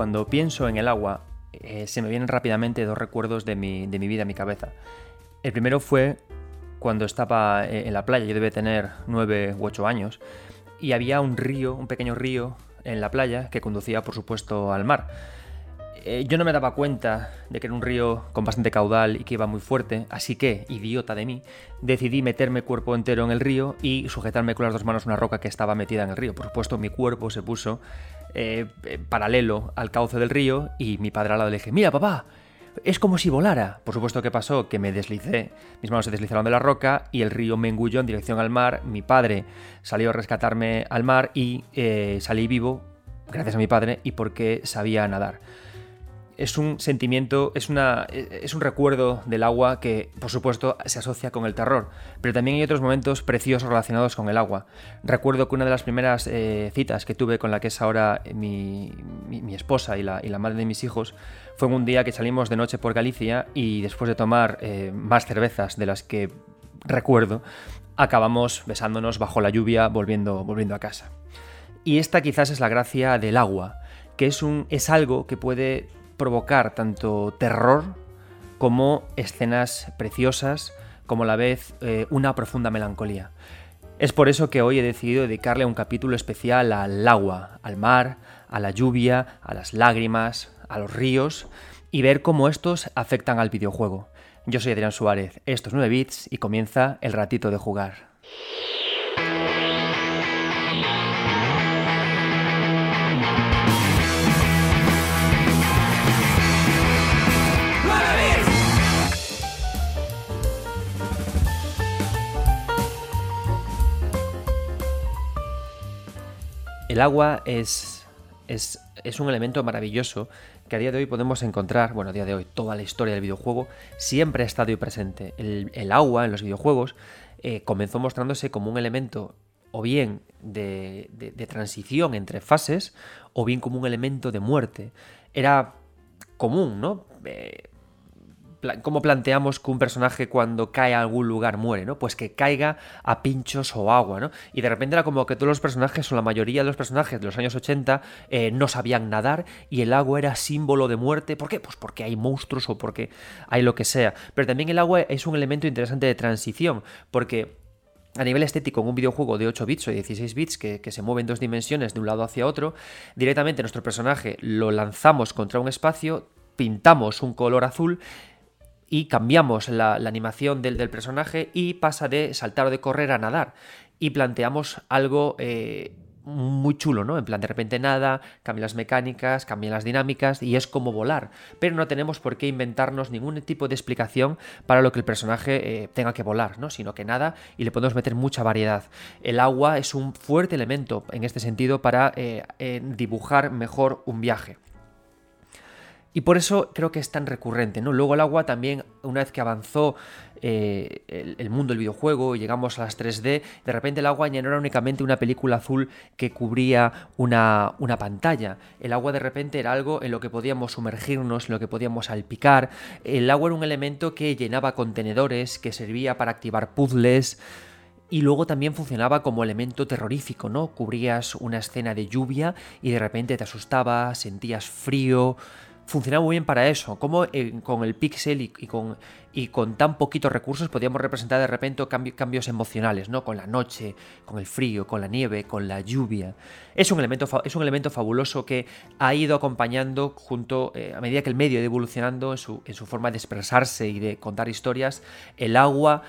cuando pienso en el agua, eh, se me vienen rápidamente dos recuerdos de mi, de mi vida a mi cabeza. El primero fue cuando estaba eh, en la playa, yo debía tener nueve u ocho años, y había un río, un pequeño río en la playa que conducía, por supuesto, al mar. Eh, yo no me daba cuenta de que era un río con bastante caudal y que iba muy fuerte, así que, idiota de mí, decidí meterme cuerpo entero en el río y sujetarme con las dos manos una roca que estaba metida en el río. Por supuesto, mi cuerpo se puso eh, eh, paralelo al cauce del río y mi padre al lado le dije, mira papá, es como si volara. Por supuesto que pasó que me deslicé, mis manos se deslizaron de la roca y el río me engulló en dirección al mar. Mi padre salió a rescatarme al mar y salí vivo gracias a mi padre y porque sabía nadar es un sentimiento, es, una, es un recuerdo del agua que, por supuesto, se asocia con el terror, pero también hay otros momentos preciosos relacionados con el agua. Recuerdo que una de las primeras eh, citas que tuve con la que es ahora mi, esposa y la, y la, madre de mis hijos fue un día que salimos de noche por Galicia y después de tomar eh, más cervezas de las que recuerdo, acabamos besándonos bajo la lluvia volviendo, volviendo a casa. Y esta quizás es la gracia del agua, que es, un, es algo que puede provocar tanto terror como escenas preciosas, como a la vez eh, una profunda melancolía. Es por eso que hoy he decidido dedicarle un capítulo especial al agua, al mar, a la lluvia, a las lágrimas, a los ríos y ver cómo estos afectan al videojuego. Yo soy Adrián Suárez, esto es 9 bits y comienza el ratito de jugar. El agua es, es, un elemento maravilloso que a día de hoy podemos encontrar, bueno, a día de hoy toda la historia del videojuego siempre ha estado presente. El, agua en los videojuegos eh, comenzó mostrándose como un elemento o bien de, transición entre fases o bien como un elemento de muerte. Era común, ¿no? Eh, cómo planteamos que un personaje cuando cae a algún lugar muere, ¿no? Pues que caiga a pinchos o agua, ¿no? Y de repente era como que todos los personajes, o la mayoría de los personajes de los años 80, eh, no sabían nadar y el agua era símbolo de muerte. ¿Por qué? Pues porque hay monstruos o porque hay lo que sea. Pero también el agua es un elemento interesante de transición, porque a nivel estético en un videojuego de 8 bits o 16 bits que, que, se mueve en dos dimensiones de un lado hacia otro, directamente nuestro personaje lo lanzamos contra un espacio, pintamos un color azul y cambiamos la, animación del, personaje y pasa de saltar o de correr a nadar. Y planteamos algo eh, muy chulo, ¿no? En plan, de repente nada, cambian las mecánicas, cambian las dinámicas y es como volar. Pero no tenemos por qué inventarnos ningún tipo de explicación para lo que el personaje eh, tenga que volar, ¿no? Sino que nada y le podemos meter mucha variedad. El agua es un fuerte elemento en este sentido para eh, dibujar mejor un viaje. Y por eso creo que es tan recurrente, ¿no? Luego el agua también, una vez que avanzó eh, el, mundo del videojuego y llegamos a las 3D, de repente el agua ya no era únicamente una película azul que cubría una, una, pantalla. El agua de repente era algo en lo que podíamos sumergirnos, en lo que podíamos salpicar. El agua era un elemento que llenaba contenedores, que servía para activar puzzles. Y luego también funcionaba como elemento terrorífico, ¿no? Cubrías una escena de lluvia y de repente te asustabas, sentías frío, funcionaba muy bien para eso. Como eh, con el pixel y, con, y con tan poquitos recursos podíamos representar de repente cambios emocionales, ¿no? Con la noche, con el frío, con la nieve, con la lluvia. Es un elemento, es un elemento fabuloso que ha ido acompañando junto, eh, a medida que el medio ha ido evolucionando en su, en su forma de expresarse y de contar historias, el agua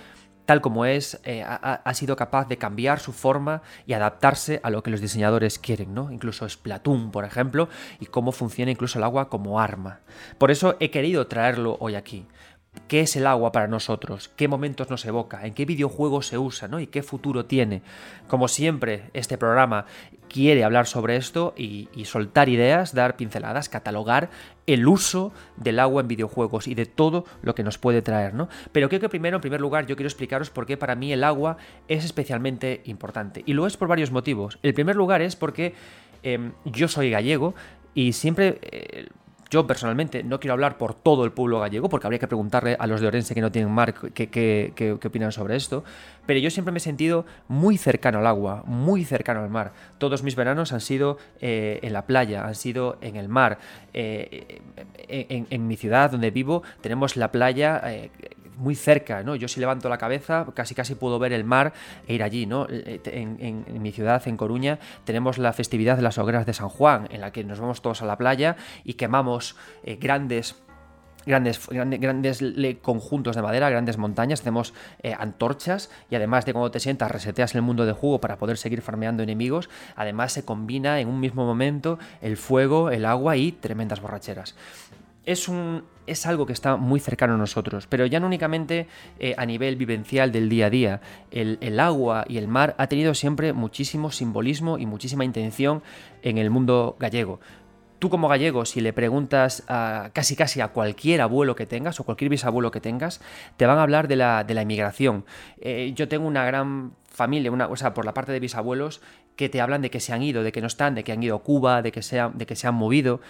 tal como es, eh, ha, sido capaz de cambiar su forma y adaptarse a lo que los diseñadores quieren, ¿no? Incluso Splatoon, por ejemplo, y cómo funciona incluso el agua como arma. Por eso he querido traerlo hoy aquí. ¿Qué es el agua para nosotros? ¿Qué momentos nos evoca? ¿En qué videojuegos se usa? ¿no? ¿Y qué futuro tiene? Como siempre, este programa quiere hablar sobre esto y, soltar ideas, dar pinceladas, catalogar el uso del agua en videojuegos y de todo lo que nos puede traer, ¿no? Pero creo que primero, en primer lugar, yo quiero explicaros por qué para mí el agua es especialmente importante. Y lo es por varios motivos. El primer lugar es porque em, yo soy gallego y siempre... Eh, Yo personalmente no quiero hablar por todo el pueblo gallego, porque habría que preguntarle a los de Orense que no tienen mar qué, opinan sobre esto, pero yo siempre me he sentido muy cercano al agua, muy cercano al mar. Todos mis veranos han sido eh, en la playa, han sido en el mar. Eh, en, mi ciudad donde vivo tenemos la playa eh, muy cerca, ¿no? Yo si levanto la cabeza, casi casi puedo ver el mar e ir allí, ¿no? En, mi ciudad, en Coruña, tenemos la festividad de las hogueras de San Juan, en la que nos vamos todos a la playa y quemamos eh, grandes Grandes, grandes, conjuntos de madera, grandes montañas, hacemos eh, antorchas y además de cuando te sientas reseteas el mundo de juego para poder seguir farmeando enemigos, además se combina en un mismo momento el fuego, el agua y tremendas borracheras es, un, es algo que está muy cercano a nosotros, pero ya no únicamente eh, a nivel vivencial del día a día. El, agua y el mar ha tenido siempre muchísimo simbolismo y muchísima intención en el mundo gallego. Tú como gallego, si le preguntas a casi casi a cualquier abuelo que tengas o cualquier bisabuelo que tengas, te van a hablar de la, de la inmigración. Eh, yo tengo una gran familia, una, o sea, por la parte de bisabuelos, que te hablan de que se han ido, de que no están, de que han ido a Cuba, de que se, de que se han movido.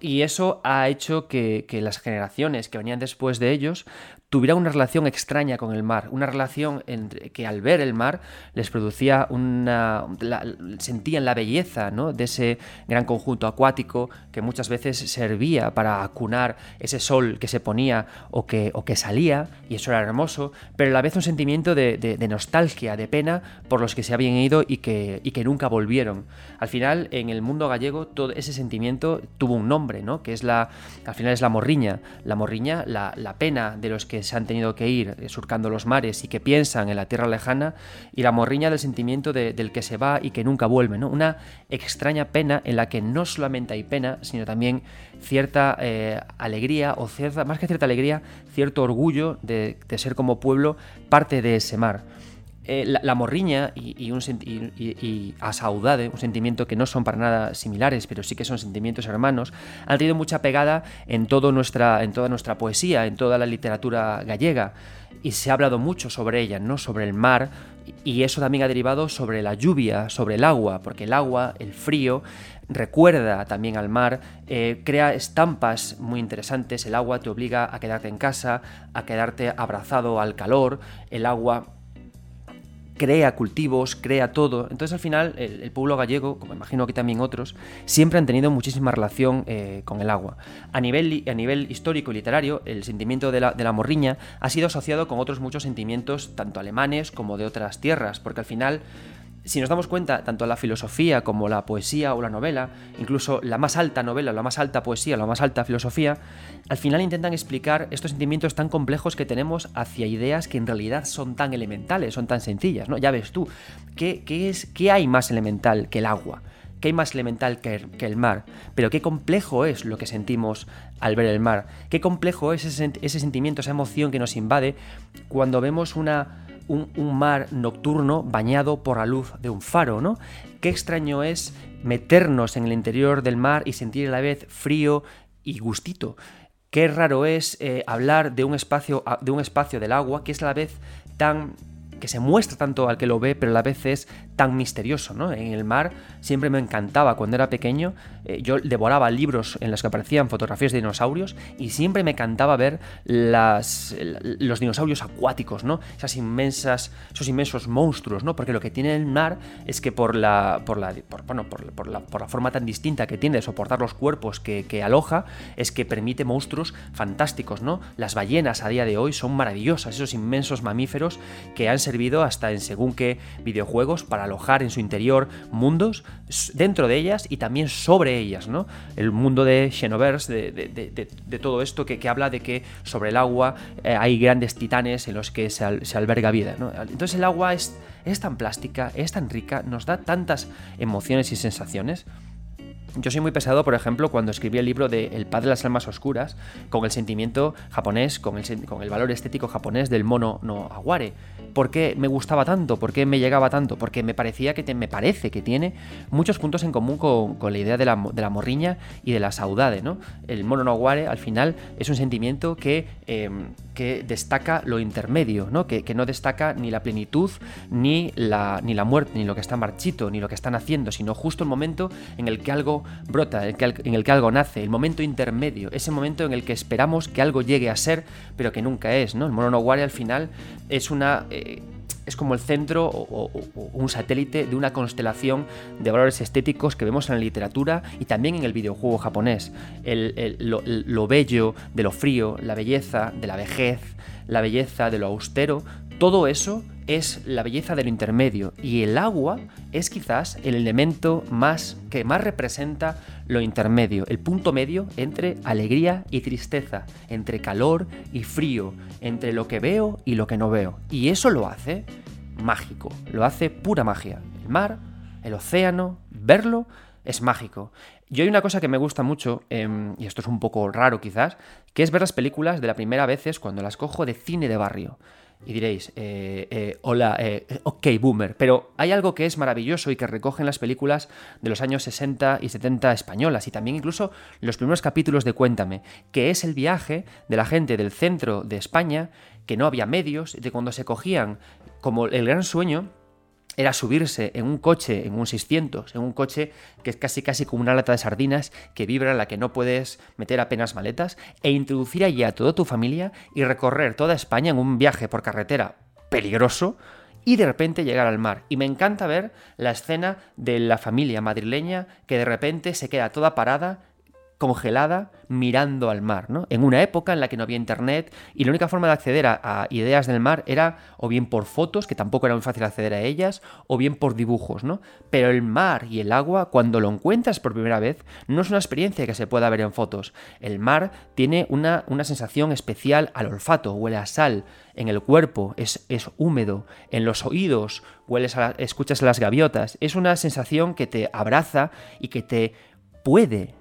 Y eso ha hecho que, las generaciones que venían después de ellos tuvieran una relación extraña con el mar, una relación que al ver el mar les producía una... sentían la belleza ¿no? de ese gran conjunto acuático que muchas veces servía para acunar ese sol que se ponía o que, o que salía, y eso era hermoso, pero a la vez un sentimiento de, nostalgia, de pena por los que se habían ido y que, y que nunca volvieron. Al final, en el mundo gallego, todo ese sentimiento tuvo un nombre ¿no? Que es la, al final es la morriña. La morriña, la, pena de los que se han tenido que ir eh, surcando los mares y que piensan en la tierra lejana, y la morriña del sentimiento del que se va y que nunca vuelve. Una extraña pena en la que no solamente hay pena, sino también cierta eh, alegría, o cierta, más que cierta alegría, cierto orgullo de, de ser como pueblo parte de ese mar. Eh, la, morriña y, un, y, asaudade, un sentimiento que no son para nada similares, pero sí que son sentimientos hermanos, han tenido mucha pegada en, nuestra, en toda nuestra poesía, en toda la literatura gallega, y se ha hablado mucho sobre ella, ¿no? sobre el mar, y eso también ha derivado sobre la lluvia, sobre el agua, porque el agua, el frío, recuerda también al mar, eh, crea estampas muy interesantes, el agua te obliga a quedarte en casa, a quedarte abrazado al calor, el agua crea cultivos, crea todo. Entonces al final el, pueblo gallego, como imagino que también otros, siempre han tenido muchísima relación eh, con el agua. A nivel, a nivel histórico y literario, el sentimiento de la, de la morriña ha sido asociado con otros muchos sentimientos, tanto alemanes como de otras tierras, porque al final si nos damos cuenta, tanto la filosofía como la poesía o la novela, incluso la más alta novela, la más alta poesía, la más alta filosofía, al final intentan explicar estos sentimientos tan complejos que tenemos hacia ideas que en realidad son tan elementales, son tan sencillas, ¿no? Ya ves tú, ¿qué, es, qué hay más elemental que el agua? ¿Qué hay más elemental que, el mar? Pero qué complejo es lo que sentimos al ver el mar. Qué complejo es ese, ese sentimiento, esa emoción que nos invade cuando vemos una un, mar nocturno bañado por la luz de un faro, ¿no? Qué extraño es meternos en el interior del mar y sentir a la vez frío y gustito. Qué raro es eh, hablar de un, espacio, de un espacio del agua que es a la vez tan que se muestra tanto al que lo ve, pero a la vez es tan misterioso, ¿no? En el mar siempre me encantaba cuando era pequeño, eh, yo devoraba libros en los que aparecían fotografías de dinosaurios y siempre me encantaba ver las, los dinosaurios acuáticos, ¿no? Esas inmensas, esos inmensos monstruos, ¿no? Porque lo que tiene el mar es que por la, por la, bueno, por, la, forma tan distinta que tiene de soportar los cuerpos que, que aloja, es que permite monstruos fantásticos, ¿no? Las ballenas a día de hoy son maravillosas, esos inmensos mamíferos que han servido hasta en según qué videojuegos para alojar en su interior mundos dentro de ellas y también sobre ellas, ¿no? El mundo de Xenoverse, de, todo esto que, habla de que sobre el agua eh, hay grandes titanes en los que se, alberga vida, Entonces el agua es, es tan plástica, es tan rica, nos da tantas emociones y sensaciones. Yo soy muy pesado, por ejemplo, cuando escribí el libro de El Padre de las Almas Oscuras, con el sentimiento japonés, con el, con el valor estético japonés del mono no aguare. ¿Por qué me gustaba tanto? ¿Por qué me llegaba tanto? Porque me parecía que me parece que tiene muchos puntos en común con, la idea de la, morriña y de la saudade, ¿no? El mono no aguare, al final, es un sentimiento que, em, que destaca lo intermedio, ¿no? Que, que, no destaca ni la plenitud, ni la, ni la muerte, ni lo que está marchito, ni lo que están haciendo, sino justo el momento en el que algo brota, en el que algo nace, el momento intermedio, ese momento en el que esperamos que algo llegue a ser, pero que nunca es, ¿no? El mono no al final es una... Eh, es como el centro o, un satélite de una constelación de valores estéticos que vemos en la literatura y también en el videojuego japonés. lo, bello de lo frío, la belleza de la vejez, la belleza de lo austero, todo eso es la belleza del intermedio y el agua es quizás el elemento más que más representa lo intermedio, el punto medio entre alegría y tristeza, entre calor y frío, entre lo que veo y lo que no veo. Y eso lo hace mágico, lo hace pura magia. El mar, el océano, verlo es mágico. Yo hay una cosa que me gusta mucho, em, y esto es un poco raro quizás, que es ver las películas de la primera vez cuando las cojo de cine de barrio. Y diréis, eh, eh, hola, eh, ok, boomer, pero hay algo que es maravilloso y que recogen las películas de los años 60 y 70 españolas y también incluso los primeros capítulos de Cuéntame, que es el viaje de la gente del centro de España, que no había medios, de cuando se cogían como el gran sueño era subirse en un coche, en un 600, en un coche que es casi casi como una lata de sardinas que vibra en la que no puedes meter apenas maletas, e introducir allí a toda tu familia y recorrer toda España en un viaje por carretera peligroso y de repente llegar al mar. Y me encanta ver la escena de la familia madrileña que de repente se queda toda parada congelada mirando al mar, ¿no? En una época en la que no había internet y la única forma de acceder a, ideas del mar era o bien por fotos, que tampoco era muy fácil acceder a ellas, o bien por dibujos, ¿no? Pero el mar y el agua, cuando lo encuentras por primera vez, no es una experiencia que se pueda ver en fotos. El mar tiene una, una sensación especial al olfato, huele a sal, en el cuerpo es, es húmedo, en los oídos hueles a, escuchas las gaviotas, es una sensación que te abraza y que te puede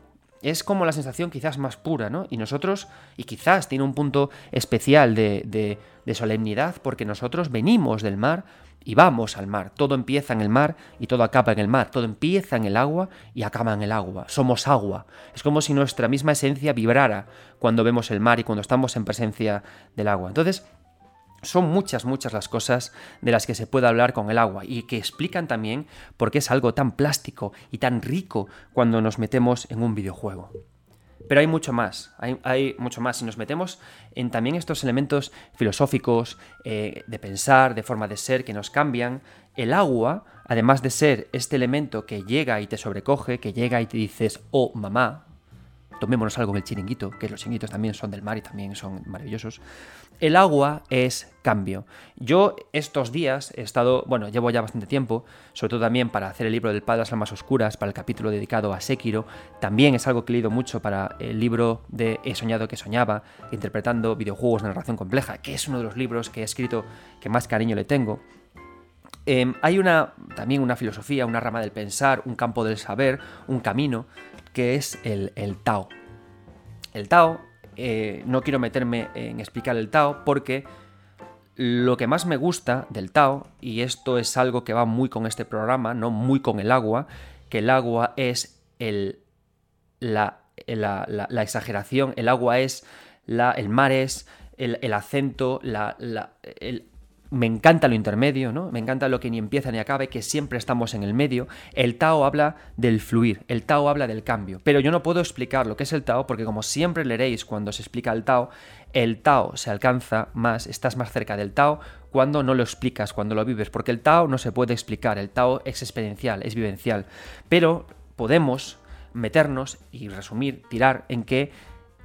es como la sensación quizás más pura, ¿no? Y nosotros, y quizás tiene un punto especial de, de, solemnidad, porque nosotros venimos del mar y vamos al mar. Todo empieza en el mar y todo acaba en el mar. Todo empieza en el agua y acaba en el agua. Somos agua. Es como si nuestra misma esencia vibrara cuando vemos el mar y cuando estamos en presencia del agua. Entonces, son muchas, muchas las cosas de las que se puede hablar con el agua y que explican también por qué es algo tan plástico y tan rico cuando nos metemos en un videojuego. Pero hay mucho más, hay, mucho más. Si nos metemos en también estos elementos filosóficos, eh, de pensar, de forma de ser, que nos cambian, el agua, además de ser este elemento que llega y te sobrecoge, que llega y te dices, oh mamá, tomémonos algo en el chiringuito, que los chiringuitos también son del mar y también son maravillosos. El agua es cambio. Yo estos días he estado, bueno, llevo ya bastante tiempo, sobre todo también para hacer el libro del Padre de las Almas Oscuras, para el capítulo dedicado a Sekiro. También es algo que he leído mucho para el libro de He soñado que soñaba, interpretando videojuegos de narración compleja, que es uno de los libros que he escrito que más cariño le tengo. Em, hay una, también una filosofía, una rama del pensar, un campo del saber, un camino que es el, Tao. El Tao, eh, no quiero meterme en explicar el Tao porque lo que más me gusta del Tao, y esto es algo que va muy con este programa, no muy con el agua, que el agua es el, la, la, exageración, el agua es la, el mar es el, el acento, la, el, me encanta lo intermedio, ¿no? Me encanta lo que ni empieza ni acaba, que siempre estamos en el medio. El Tao habla del fluir, el Tao habla del cambio. Pero yo no puedo explicar lo que es el Tao porque como siempre leeréis cuando se explica el Tao, el Tao se alcanza más, estás más cerca del Tao cuando no lo explicas, cuando lo vives, porque el Tao no se puede explicar, el Tao es experiencial, es vivencial. Pero podemos meternos y resumir, tirar en que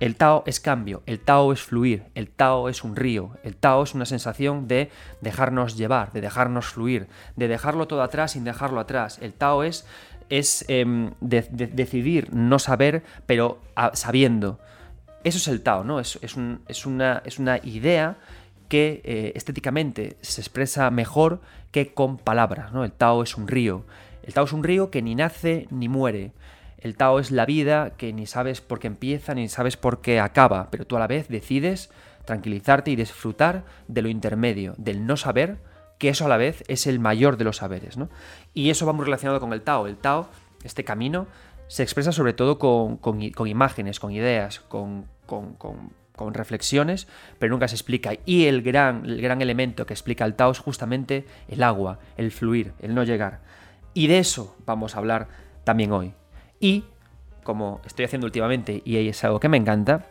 el Tao es cambio, el Tao es fluir, el Tao es un río, el Tao es una sensación de dejarnos llevar, de dejarnos fluir, de dejarlo todo atrás sin dejarlo atrás. El Tao es, es em, decidir no saber, pero sabiendo. Eso es el Tao, ¿no? Es, una, es una, idea que eh, estéticamente se expresa mejor que con palabras, ¿no? El Tao es un río. El Tao es un río que ni nace ni muere. El Tao es la vida que ni sabes por qué empieza ni sabes por qué acaba, pero tú a la vez decides tranquilizarte y disfrutar de lo intermedio, del no saber, que eso a la vez es el mayor de los saberes. ¿no? Y eso va muy relacionado con el Tao. El Tao, este camino, se expresa sobre todo con, imágenes, con ideas, con, reflexiones, pero nunca se explica. Y el gran, el gran elemento que explica el Tao es justamente el agua, el fluir, el no llegar. Y de eso vamos a hablar también hoy. Y como estoy haciendo últimamente y es algo que me encanta,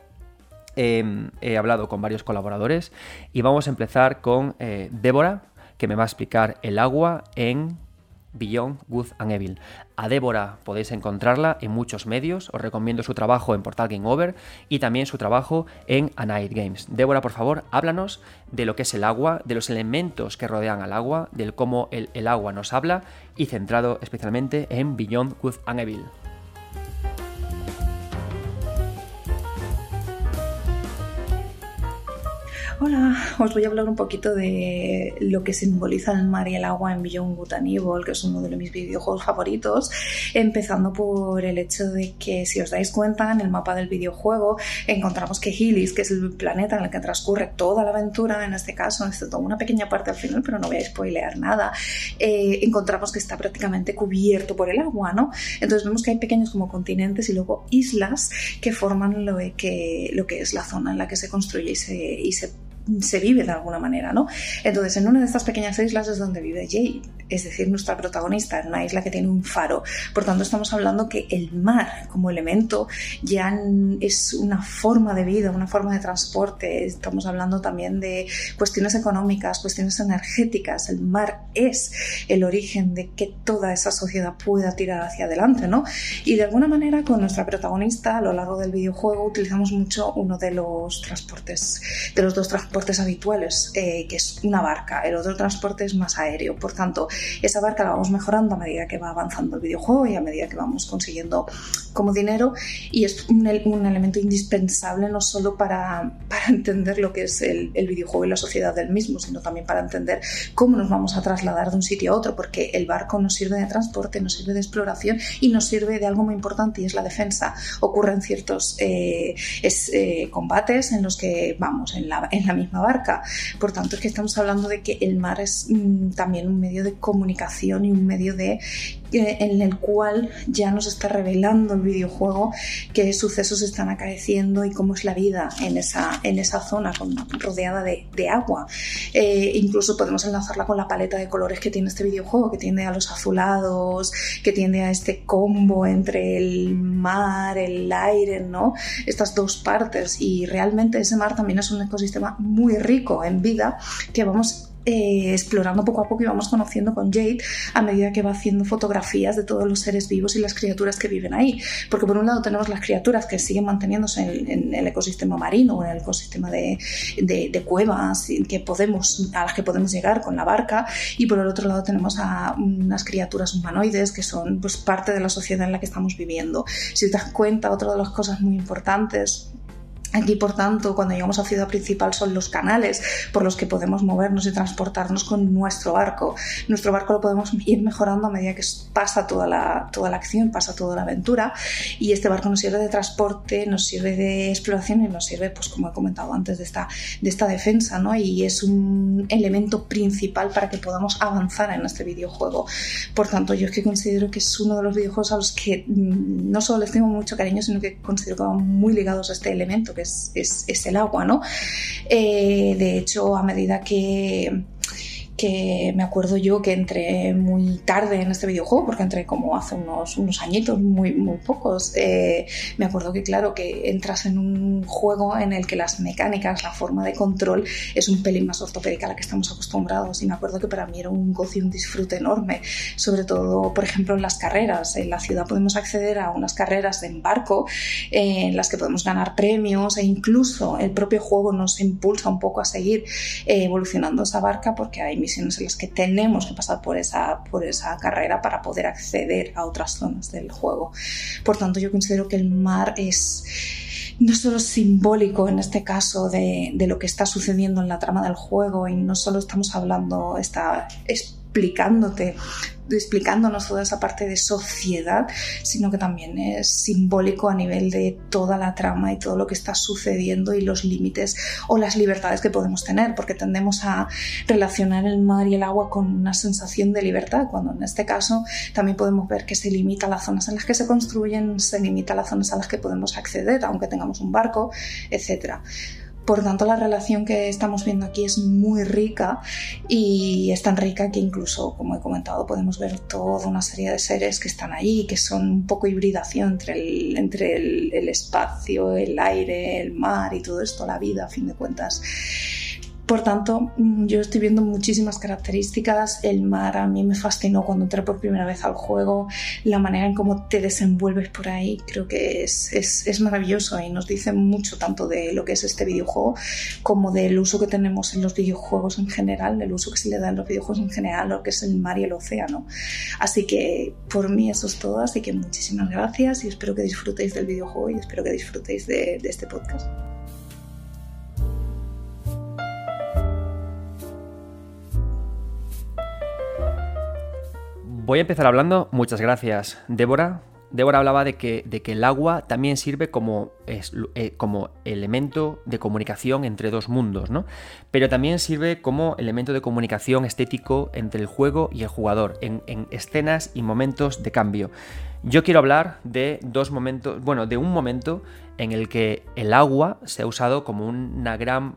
em, he hablado con varios colaboradores y vamos a empezar con eh, Débora, que me va a explicar el agua en Beyond Good and Evil. A Débora podéis encontrarla en muchos medios, os recomiendo su trabajo en Portal Game Over y también su trabajo en A Games. Débora, por favor, háblanos de lo que es el agua, de los elementos que rodean al agua, del cómo el agua nos habla y centrado especialmente en Beyond Good and Evil. Hola, os voy a hablar un poquito de lo que simboliza el mar y el agua en Beyond Good and Evil, que es uno de mis videojuegos favoritos, empezando por el hecho de que si os dais cuenta en el mapa del videojuego encontramos que Helis, que es el planeta en el que transcurre toda la aventura, en este caso, excepto una pequeña parte al final, pero no voy a spoilear nada, eh, encontramos que está prácticamente cubierto por el agua, ¿no? Entonces vemos que hay pequeños como continentes y luego islas que forman lo que, lo que es la zona en la que se construye y se se vive de alguna manera, ¿no? Entonces, en una de estas pequeñas islas es donde vive Jade, es decir, nuestra protagonista, en una isla que tiene un faro. Por tanto, estamos hablando que el mar como elemento ya es una forma de vida, una forma de transporte. Estamos hablando también de cuestiones económicas, cuestiones energéticas. El mar es el origen de que toda esa sociedad pueda tirar hacia adelante, ¿no? Y de alguna manera, con nuestra protagonista, a lo largo del videojuego, utilizamos mucho uno de los transportes, de los dos transportes transportes habituales, eh, que es una barca, el otro transporte es más aéreo. Por tanto, esa barca la vamos mejorando a medida que va avanzando el videojuego y a medida que vamos consiguiendo como dinero y es un, un elemento indispensable no solo para, para, entender lo que es el, videojuego y la sociedad del mismo, sino también para entender cómo nos vamos a trasladar de un sitio a otro, porque el barco nos sirve de transporte, nos sirve de exploración y nos sirve de algo muy importante y es la defensa. Ocurren ciertos eh, es, eh, combates en los que vamos en la, en la misma barca. Por tanto, es que estamos hablando de que el mar es mm, también un medio de comunicación y un medio de en el cual ya nos está revelando el videojuego qué sucesos están acaeciendo y cómo es la vida en esa, en esa zona rodeada de, de agua. Eh, incluso podemos enlazarla con la paleta de colores que tiene este videojuego, que tiende a los azulados, que tiende a este combo entre el mar, el aire, ¿no? Estas dos partes. Y realmente ese mar también es un ecosistema muy rico en vida que vamos eh, explorando poco a poco y vamos conociendo con Jade a medida que va haciendo fotografías de todos los seres vivos y las criaturas que viven ahí. Porque por un lado tenemos las criaturas que siguen manteniéndose en, el ecosistema marino o en el ecosistema de, cuevas que podemos, a las que podemos llegar con la barca y por el otro lado tenemos a unas criaturas humanoides que son pues, parte de la sociedad en la que estamos viviendo. Si te das cuenta, otra de las cosas muy importantes Aquí, por tanto, cuando llegamos a ciudad principal son los canales por los que podemos movernos y transportarnos con nuestro barco. Nuestro barco lo podemos ir mejorando a medida que pasa toda la, toda la acción, pasa toda la aventura. Y este barco nos sirve de transporte, nos sirve de exploración y nos sirve, pues como he comentado antes, de esta, de esta defensa. ¿no? Y es un elemento principal para que podamos avanzar en este videojuego. Por tanto, yo es que considero que es uno de los videojuegos a los que mm, no solo les tengo mucho cariño, sino que considero que van muy ligados a este elemento es, el agua, ¿no? Eh, de hecho, a medida que que me acuerdo yo que entré muy tarde en este videojuego, porque entré como hace unos, unos añitos, muy, muy pocos. Eh, me acuerdo que, claro, que entras en un juego en el que las mecánicas, la forma de control es un pelín más ortopédica a la que estamos acostumbrados. Y me acuerdo que para mí era un gozo y un disfrute enorme, sobre todo, por ejemplo, en las carreras. En la ciudad podemos acceder a unas carreras en barco en las que podemos ganar premios e incluso el propio juego nos impulsa un poco a seguir eh, evolucionando esa barca porque hay en las que tenemos que pasar por esa, por esa carrera para poder acceder a otras zonas del juego. Por tanto, yo considero que el mar es no solo simbólico en este caso de, de, lo que está sucediendo en la trama del juego y no solo estamos hablando, está explicándote explicándonos toda esa parte de sociedad, sino que también es simbólico a nivel de toda la trama y todo lo que está sucediendo y los límites o las libertades que podemos tener, porque tendemos a relacionar el mar y el agua con una sensación de libertad, cuando en este caso también podemos ver que se limita las zonas en las que se construyen, se limita las zonas a las que podemos acceder, aunque tengamos un barco, etcétera. Por tanto, la relación que estamos viendo aquí es muy rica y es tan rica que incluso, como he comentado, podemos ver toda una serie de seres que están ahí, que son un poco hibridación entre el, entre el espacio, el aire, el mar y todo esto, la vida, a fin de cuentas. Por tanto, mm, yo estoy viendo muchísimas características. El mar a mí me fascinó cuando entré por primera vez al juego. La manera en cómo te desenvuelves por ahí creo que es, es, maravilloso y nos dice mucho tanto de lo que es este videojuego como del uso que tenemos en los videojuegos en general, del uso que se le da en los videojuegos en general, lo que es el mar y el océano. Así que por mí eso es todo. Así que muchísimas gracias y espero que disfrutéis del videojuego y espero que disfrutéis de este podcast. Voy a empezar hablando, muchas gracias, Débora. Débora hablaba de que, el agua también sirve como, eh, como elemento de comunicación entre dos mundos, ¿no? Pero también sirve como elemento de comunicación estético entre el juego y el jugador, en escenas y momentos de cambio. Yo quiero hablar de dos momentos, bueno, de un momento en el que el agua se ha usado como una gran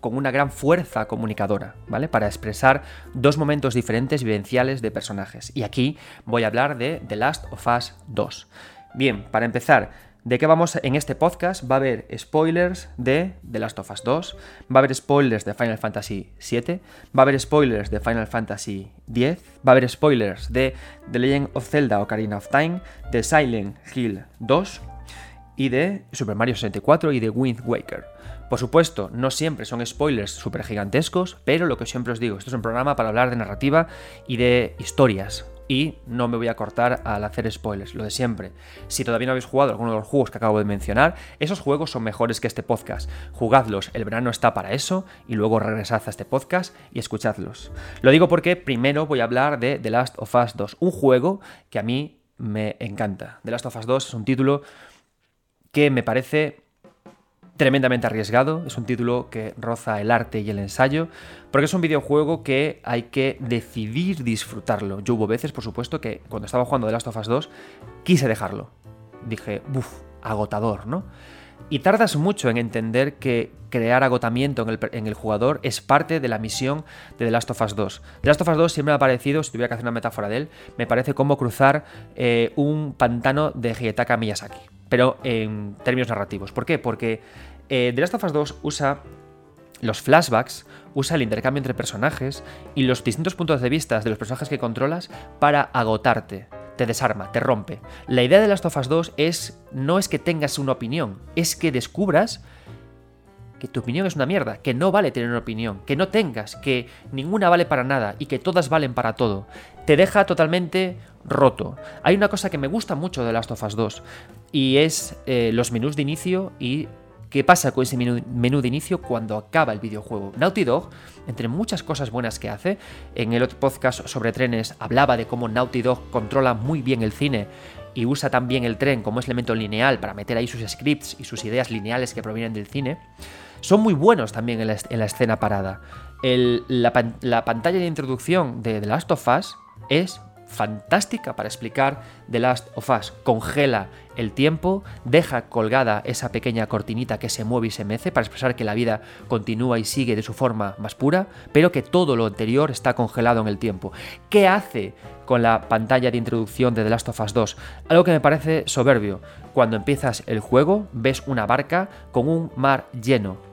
con una gran fuerza comunicadora, ¿vale? Para expresar dos momentos diferentes vivenciales de personajes. Y aquí voy a hablar de The Last of Us 2. Bien, para empezar, ¿de qué vamos en este podcast? Va a haber spoilers de The Last of Us 2, va a haber spoilers de Final Fantasy 7, va a haber spoilers de Final Fantasy 10, va a haber spoilers de The Legend of Zelda Ocarina of Time, de Silent Hill 2 y de Super Mario 64 y de Wind Waker. Por supuesto, no siempre son spoilers súper gigantescos, pero lo que siempre os digo, esto es un programa para hablar de narrativa y de historias. Y no me voy a cortar al hacer spoilers, lo de siempre. Si todavía no habéis jugado alguno de los juegos que acabo de mencionar, esos juegos son mejores que este podcast. Jugadlos, el verano está para eso, y luego regresad a este podcast y escuchadlos. Lo digo porque primero voy a hablar de The Last of Us 2, un juego que a mí me encanta. The Last of Us 2 es un título que me parece tremendamente arriesgado, es un título que roza el arte y el ensayo, porque es un videojuego que hay que decidir disfrutarlo. Yo hubo veces, por supuesto, que cuando estaba jugando The Last of Us 2, quise dejarlo. Dije, uff, agotador, ¿no? Y tardas mucho en entender que crear agotamiento en el, jugador es parte de la misión de The Last of Us 2. The Last of Us 2 siempre me ha parecido, si tuviera que hacer una metáfora de él, me parece como cruzar eh, un pantano de Hidetaka Miyazaki, pero en términos narrativos. ¿Por qué? Porque eh, The Last of Us 2 usa los flashbacks, usa el intercambio entre personajes y los distintos puntos de vista de los personajes que controlas para agotarte. Te desarma, te rompe. La idea de Last of Us 2 es no es que tengas una opinión, es que descubras que tu opinión es una mierda, que no vale tener una opinión, que no tengas, que ninguna vale para nada y que todas valen para todo. Te deja totalmente roto. Hay una cosa que me gusta mucho de Last of Us 2 y es eh, los menús de inicio y ¿Qué pasa con ese menú, de inicio cuando acaba el videojuego? Naughty Dog, entre muchas cosas buenas que hace, en el otro podcast sobre trenes hablaba de cómo Naughty Dog controla muy bien el cine y usa también el tren como elemento lineal para meter ahí sus scripts y sus ideas lineales que provienen del cine. Son muy buenos también en la, escena parada. la, la, pantalla de introducción de The Last of Us es fantástica para explicar The Last of Us. Congela el tiempo, deja colgada esa pequeña cortinita que se mueve y se mece para expresar que la vida continúa y sigue de su forma más pura, pero que todo lo anterior está congelado en el tiempo. ¿Qué hace con la pantalla de introducción de The Last of Us 2? Algo que me parece soberbio. Cuando empiezas el juego, ves una barca con un mar lleno.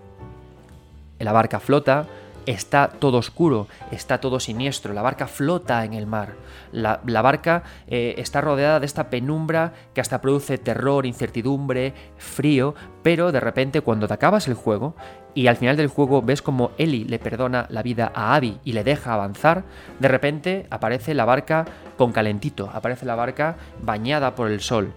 La barca flota, está todo oscuro, está todo siniestro, la barca flota en el mar, la, barca eh, está rodeada de esta penumbra que hasta produce terror, incertidumbre, frío, pero de repente cuando te acabas el juego y al final del juego ves como Ellie le perdona la vida a Abby y le deja avanzar, de repente aparece la barca con calentito, aparece la barca bañada por el sol.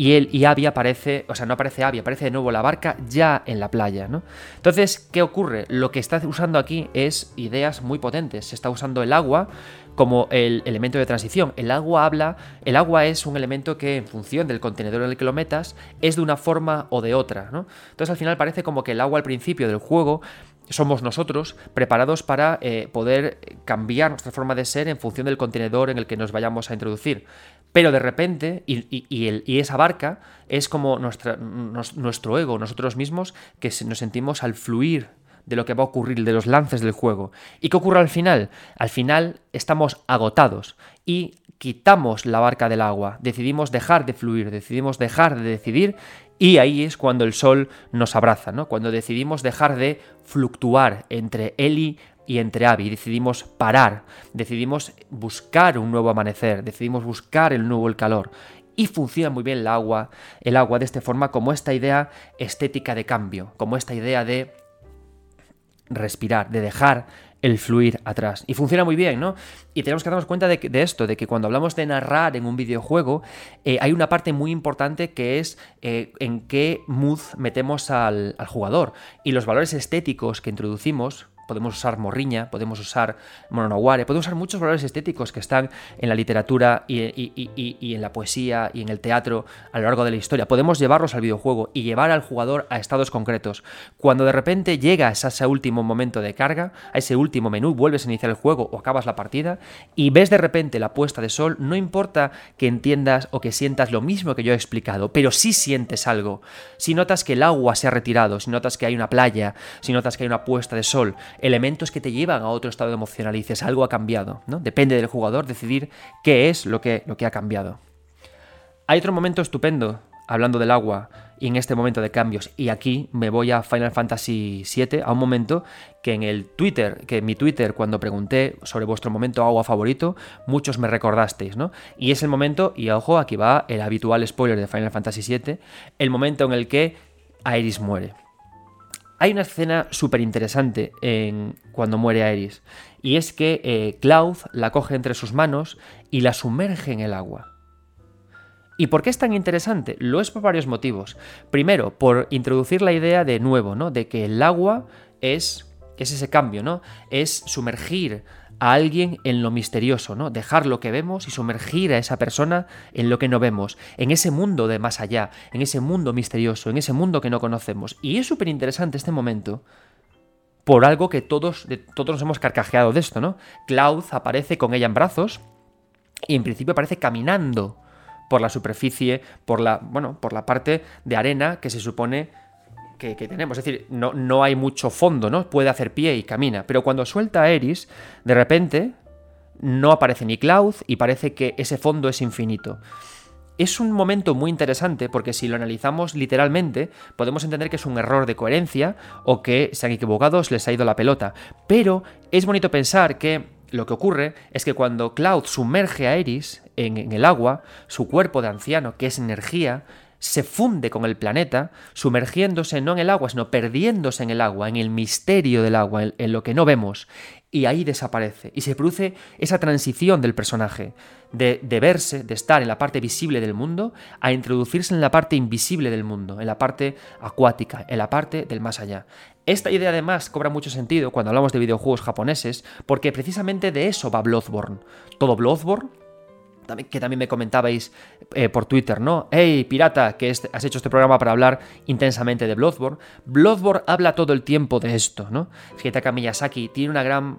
Y él y Abby aparece, o sea, no aparece Abby, aparece de nuevo la barca ya en la playa, ¿no? Entonces, ¿qué ocurre? Lo que está usando aquí es ideas muy potentes. Se está usando el agua como el elemento de transición. El agua habla, el agua es un elemento que en función del contenedor en el que lo metas es de una forma o de otra, ¿no? Entonces al final parece como que el agua al principio del juego somos nosotros preparados para eh, poder cambiar nuestra forma de ser en función del contenedor en el que nos vayamos a introducir. Pero de repente, y, esa barca es como nuestro ego, nosotros mismos, que nos sentimos al fluir de lo que va a ocurrir, de los lances del juego. ¿Y qué ocurre al final? Al final estamos agotados y quitamos la barca del agua, decidimos dejar de fluir, decidimos dejar de decidir y ahí es cuando el sol nos abraza, ¿no? Cuando decidimos dejar de fluctuar entre Eli y entre Abby, decidimos parar, decidimos buscar un nuevo amanecer, decidimos buscar el nuevo el calor. Y funciona muy bien el agua, el agua de esta forma como esta idea estética de cambio, como esta idea de respirar, de dejar el fluir atrás. Y funciona muy bien, ¿no? Y tenemos que darnos cuenta de, esto, de que cuando hablamos de narrar en un videojuego, eh, hay una parte muy importante que es eh, en qué mood metemos al, al jugador. Y los valores estéticos que introducimos, podemos usar morriña, podemos usar mononaguare, podemos usar muchos valores estéticos que están en la literatura y, en la poesía y en el teatro a lo largo de la historia. Podemos llevarlos al videojuego y llevar al jugador a estados concretos. Cuando de repente llegas a ese último momento de carga, a ese último menú, vuelves a iniciar el juego o acabas la partida y ves de repente la puesta de sol, no importa que entiendas o que sientas lo mismo que yo he explicado, pero sí sientes algo. Si notas que el agua se ha retirado, si notas que hay una playa, si notas que hay una puesta de sol, elementos que te llevan a otro estado emocional y dices algo ha cambiado, ¿no? Depende del jugador decidir qué es lo que, lo que ha cambiado. Hay otro momento estupendo, hablando del agua, y en este momento de cambios, y aquí me voy a Final Fantasy VII, a un momento que en el Twitter, que en mi Twitter, cuando pregunté sobre vuestro momento agua favorito, muchos me recordasteis, ¿no? Y es el momento, y ojo, aquí va el habitual spoiler de Final Fantasy VII, el momento en el que Aeris muere. Hay una escena súper interesante cuando muere Aeris, y es que eh, la coge entre sus manos y la sumerge en el agua. ¿Y por qué es tan interesante? Lo es por varios motivos. Primero, por introducir la idea de nuevo, ¿no? De que el agua es, es ese cambio, ¿no? Es sumergir a alguien en lo misterioso, ¿no? Dejar lo que vemos y sumergir a esa persona en lo que no vemos, en ese mundo de más allá, en ese mundo misterioso, en ese mundo que no conocemos. Y es súper interesante este momento por algo que todos, todos nos hemos carcajeado de esto, ¿no? Cloud aparece con ella en brazos y en principio aparece caminando por la superficie, por la, bueno, por la parte de arena que se supone que, tenemos. Es decir, no, no, hay mucho fondo, ¿no? Puede hacer pie y camina. Pero cuando suelta a Eris, de repente no aparece ni Cloud y parece que ese fondo es infinito. Es un momento muy interesante porque si lo analizamos literalmente, podemos entender que es un error de coherencia o que se han equivocado, les ha ido la pelota. Pero es bonito pensar que lo que ocurre es que cuando Cloud sumerge a Eris en el agua, su cuerpo de anciano, que es energía, se funde con el planeta, sumergiéndose no en el agua, sino perdiéndose en el agua, en el misterio del agua, en, lo que no vemos, y ahí desaparece. Y se produce esa transición del personaje, de, de, verse, de estar en la parte visible del mundo, a introducirse en la parte invisible del mundo, en la parte acuática, en la parte del más allá. Esta idea además cobra mucho sentido cuando hablamos de videojuegos japoneses, porque precisamente de eso va Bloodborne. Todo Bloodborne que también me comentabais eh, por Twitter, ¿no? Hey, pirata, que has hecho este programa para hablar intensamente de Bloodborne. Bloodborne habla todo el tiempo de esto, ¿no? Hidetaka Miyazaki tiene una gran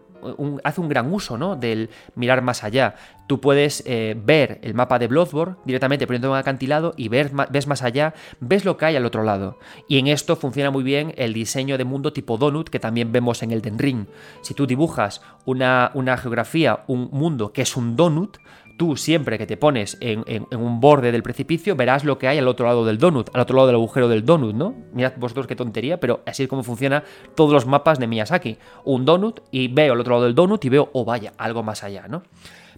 hace un gran uso ¿no? del mirar más allá. Tú puedes eh, ver el mapa de Bloodborne directamente poniendo un acantilado y ver, ves más allá, ves lo que hay al otro lado. Y en esto funciona muy bien el diseño de mundo tipo donut que también vemos en el Den Ring. Si tú dibujas una geografía, un mundo que es un donut, tú siempre que te pones en, un borde del precipicio verás lo que hay al otro lado del donut, al otro lado del agujero del donut, ¿no? Mirad vosotros qué tontería, pero así es como funciona todos los mapas de Miyazaki. Un donut y veo al otro lado del donut y veo, oh vaya, algo más allá, ¿no?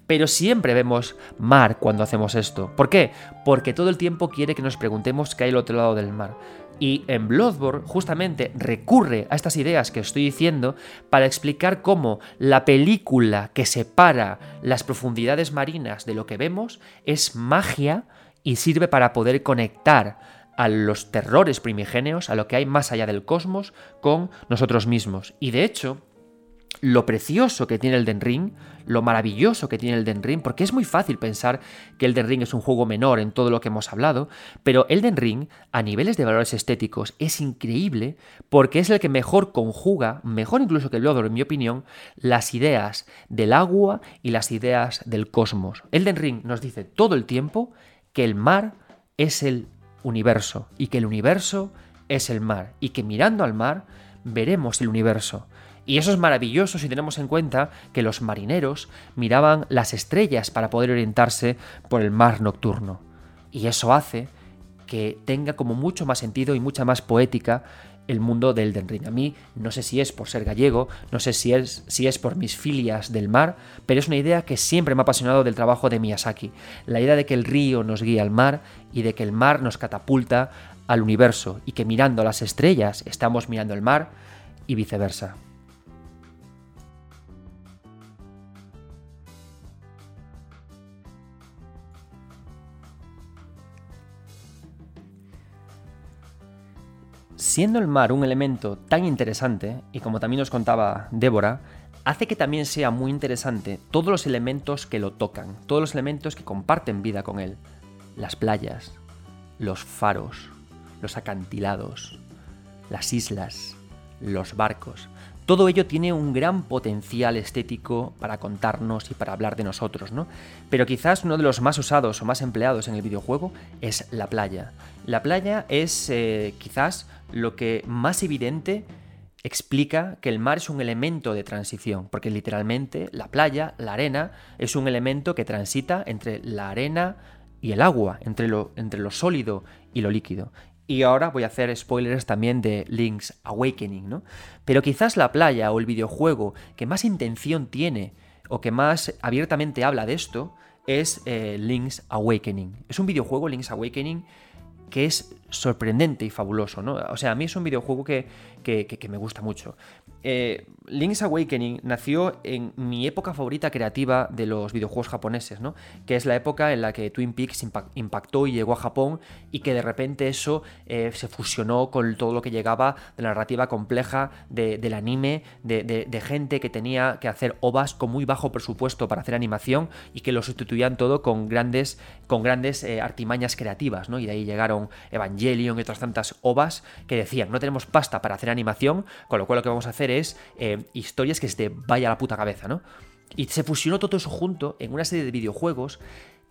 Pero siempre vemos mar cuando hacemos esto. ¿Por qué? Porque todo el tiempo quiere que nos preguntemos qué hay al otro lado del mar. Y en Bloodborne justamente recurre a estas ideas que estoy diciendo para explicar cómo la película que separa las profundidades marinas de lo que vemos es magia y sirve para poder conectar a los terrores primigenios, a lo que hay más allá del cosmos, con nosotros mismos. Y de hecho, lo precioso que tiene el Den Ring, lo maravilloso que tiene el Den Ring, porque es muy fácil pensar que el Den Ring es un juego menor en todo lo que hemos hablado, pero el Den Ring, a niveles de valores estéticos, es increíble porque es el que mejor conjuga, mejor incluso que el Bloodborne, en mi opinión, las ideas del agua y las ideas del cosmos. Elden Ring nos dice todo el tiempo que el mar es el universo y que el universo es el mar y que mirando al mar veremos el universo. Y eso es maravilloso si tenemos en cuenta que los marineros miraban las estrellas para poder orientarse por el mar nocturno. Y eso hace que tenga como mucho más sentido y mucha más poética el mundo del Elden. A mí no sé si es por ser gallego, no sé si es, si es por mis filias del mar, pero es una idea que siempre me ha apasionado del trabajo de Miyazaki. La idea de que el río nos guía al mar y de que el mar nos catapulta al universo y que mirando las estrellas estamos mirando el mar y viceversa. Siendo el mar un elemento tan interesante, y como también nos contaba Débora, hace que también sea muy interesante todos los elementos que lo tocan, todos los elementos que comparten vida con él. Las playas, los faros, los acantilados, las islas, los barcos. Todo ello tiene un gran potencial estético para contarnos y para hablar de nosotros, ¿no? Pero quizás uno de los más usados o más empleados en el videojuego es la playa. La playa es eh, quizás lo que más evidente explica que el mar es un elemento de transición, porque literalmente la playa, la arena, es un elemento que transita entre la arena y el agua, entre lo, entre lo sólido y lo líquido. Y ahora voy a hacer spoilers también de Link's Awakening, ¿no? Pero quizás la playa o el videojuego que más intención tiene o que más abiertamente habla de esto es eh, Link's Awakening. Es un videojuego, Link's Awakening, que es sorprendente y fabuloso, ¿no? O sea, a mí es un videojuego que, que, me gusta mucho. Eh, Link's Awakening nació en mi época favorita creativa de los videojuegos japoneses, ¿no? Que es la época en la que Twin Peaks impactó y llegó a Japón y que de repente eso eh, se fusionó con todo lo que llegaba de la narrativa compleja del anime, de, gente que tenía que hacer ovas con muy bajo presupuesto para hacer animación y que lo sustituían todo con grandes, con grandes eh, artimañas creativas, ¿no? Y de ahí llegaron Evangelion y otras tantas ovas que decían, no tenemos pasta para hacer animación, con lo cual lo que vamos a hacer es eh, historias que se te vaya la puta cabeza, ¿no? Y se fusionó todo eso junto en una serie de videojuegos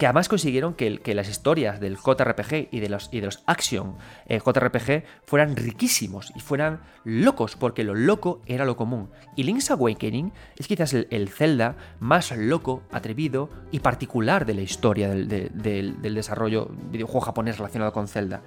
que además consiguieron que, las historias del JRPG y de los, y de los Action eh, JRPG fueran riquísimos y fueran locos, porque lo loco era lo común. Y Link's Awakening es quizás el, Zelda más loco, atrevido y particular de la historia del desarrollo videojuego japonés relacionado con Zelda.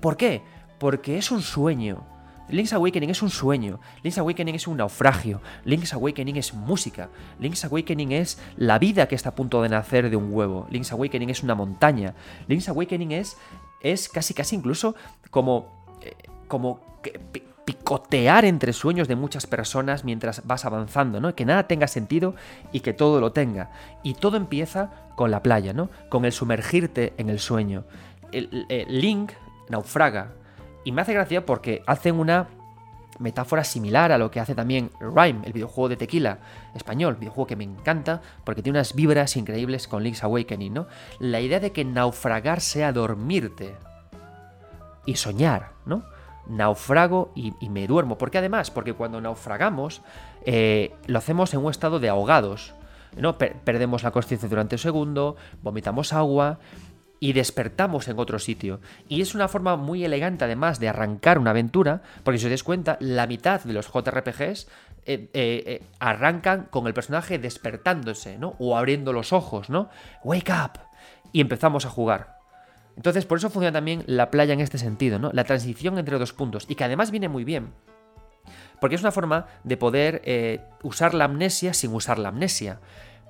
¿Por qué? Porque es un sueño Link's Awakening es un sueño, Link's Awakening es un naufragio, Link's Awakening es música, Link's Awakening es la vida que está a punto de nacer de un huevo, Link's Awakening es una montaña, Link's Awakening es, es casi casi incluso como, eh, como picotear entre sueños de muchas personas mientras vas avanzando, ¿no? Que nada tenga sentido y que todo lo tenga. Y todo empieza con la playa, ¿no? Con el sumergirte en el sueño. el eh, Link naufraga, y me hace gracia porque hacen una metáfora similar a lo que hace también Rhyme, el videojuego de tequila español, videojuego que me encanta porque tiene unas vibras increíbles con Link's Awakening, ¿no? La idea de que naufragar sea dormirte y soñar, ¿no? Naufrago y, me duermo. ¿Por qué además? Porque cuando naufragamos eh, lo hacemos en un estado de ahogados. ¿no? perdemos la conciencia durante un segundo, vomitamos agua y despertamos en otro sitio. Y es una forma muy elegante además de arrancar una aventura, porque si os dais cuenta, la mitad de los JRPGs eh, eh, eh, arrancan con el personaje despertándose, ¿no? O abriendo los ojos, ¿no? Wake up. Y empezamos a jugar. Entonces, por eso funciona también la playa en este sentido, ¿no? La transición entre dos puntos. Y que además viene muy bien. Porque es una forma de poder usar la amnesia sin usar la amnesia.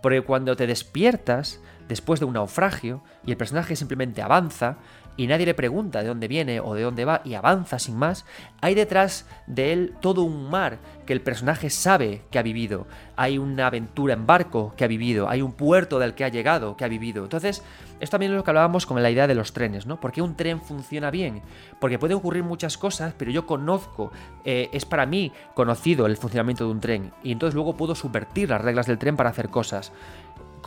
Porque cuando te despiertas, después de un naufragio y el personaje simplemente avanza y nadie le pregunta de dónde viene o de dónde va y avanza sin más, hay detrás de él todo un mar que el personaje sabe que ha vivido, hay una aventura en barco que ha vivido, hay un puerto del que ha llegado que ha vivido. Entonces, esto también es lo que hablábamos con la idea de los trenes, ¿no? ¿Por qué un tren funciona bien? Porque puede ocurrir muchas cosas, pero yo conozco, eh, es para mí conocido el funcionamiento de un tren y entonces luego puedo subvertir las reglas del tren para hacer cosas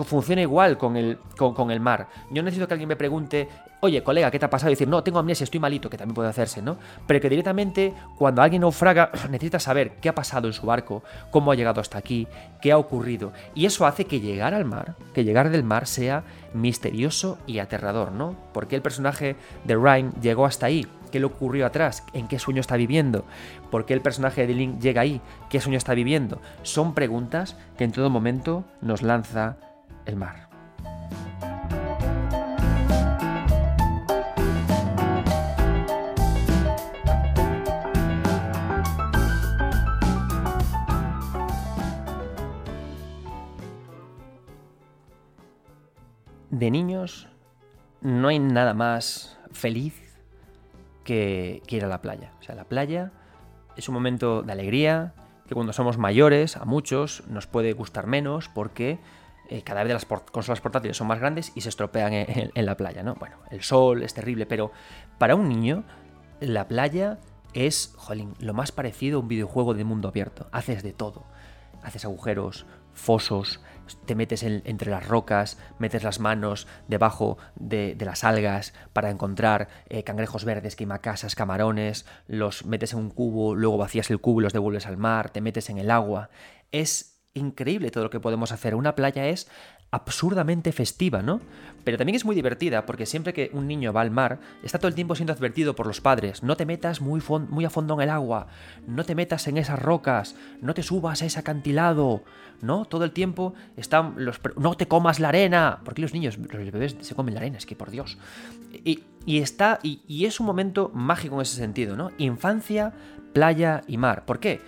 funciona igual con el, con, el mar. Yo necesito que alguien me pregunte, oye, colega, ¿qué te ha pasado? Y decir, no, tengo amnesia, estoy malito, que también puede hacerse, ¿no? Pero que directamente, cuando alguien naufraga, necesita saber qué ha pasado en su barco, cómo ha llegado hasta aquí, qué ha ocurrido. Y eso hace que llegar al mar, que llegar del mar sea misterioso y aterrador, ¿no? Porque el personaje de Ryan llegó hasta ahí? ¿Qué le ocurrió atrás? ¿En qué sueño está viviendo? ¿Por qué el personaje de Link llega ahí? ¿Qué sueño está viviendo? Son preguntas que en todo momento nos lanza el mar. De niños no hay nada más feliz que, ir a la playa. O sea, la playa es un momento de alegría que cuando somos mayores, a muchos, nos puede gustar menos porque eh, cada vez las consolas portátiles son más grandes y se estropean en, la playa, ¿no? Bueno, el sol es terrible, pero para un niño la playa es, jolín, lo más parecido a un videojuego de mundo abierto. Haces de todo. Haces agujeros, fosos, te metes entre las rocas, metes las manos debajo de, las algas para encontrar eh, cangrejos verdes, quimacasas, camarones, los metes en un cubo, luego vacías el cubo y los devuelves al mar, te metes en el agua. Es increíble todo lo que podemos hacer. Una playa es absurdamente festiva, ¿no? Pero también es muy divertida porque siempre que un niño va al mar, está todo el tiempo siendo advertido por los padres, no te metas muy, muy a fondo en el agua, no te metas en esas rocas, no te subas a ese acantilado, ¿no? Todo el tiempo están los... No te comas la arena, porque los niños, los bebés se comen la arena, es que por Dios. Y, está, y, y es un momento mágico en ese sentido, ¿no? Infancia, playa y mar. ¿Por qué?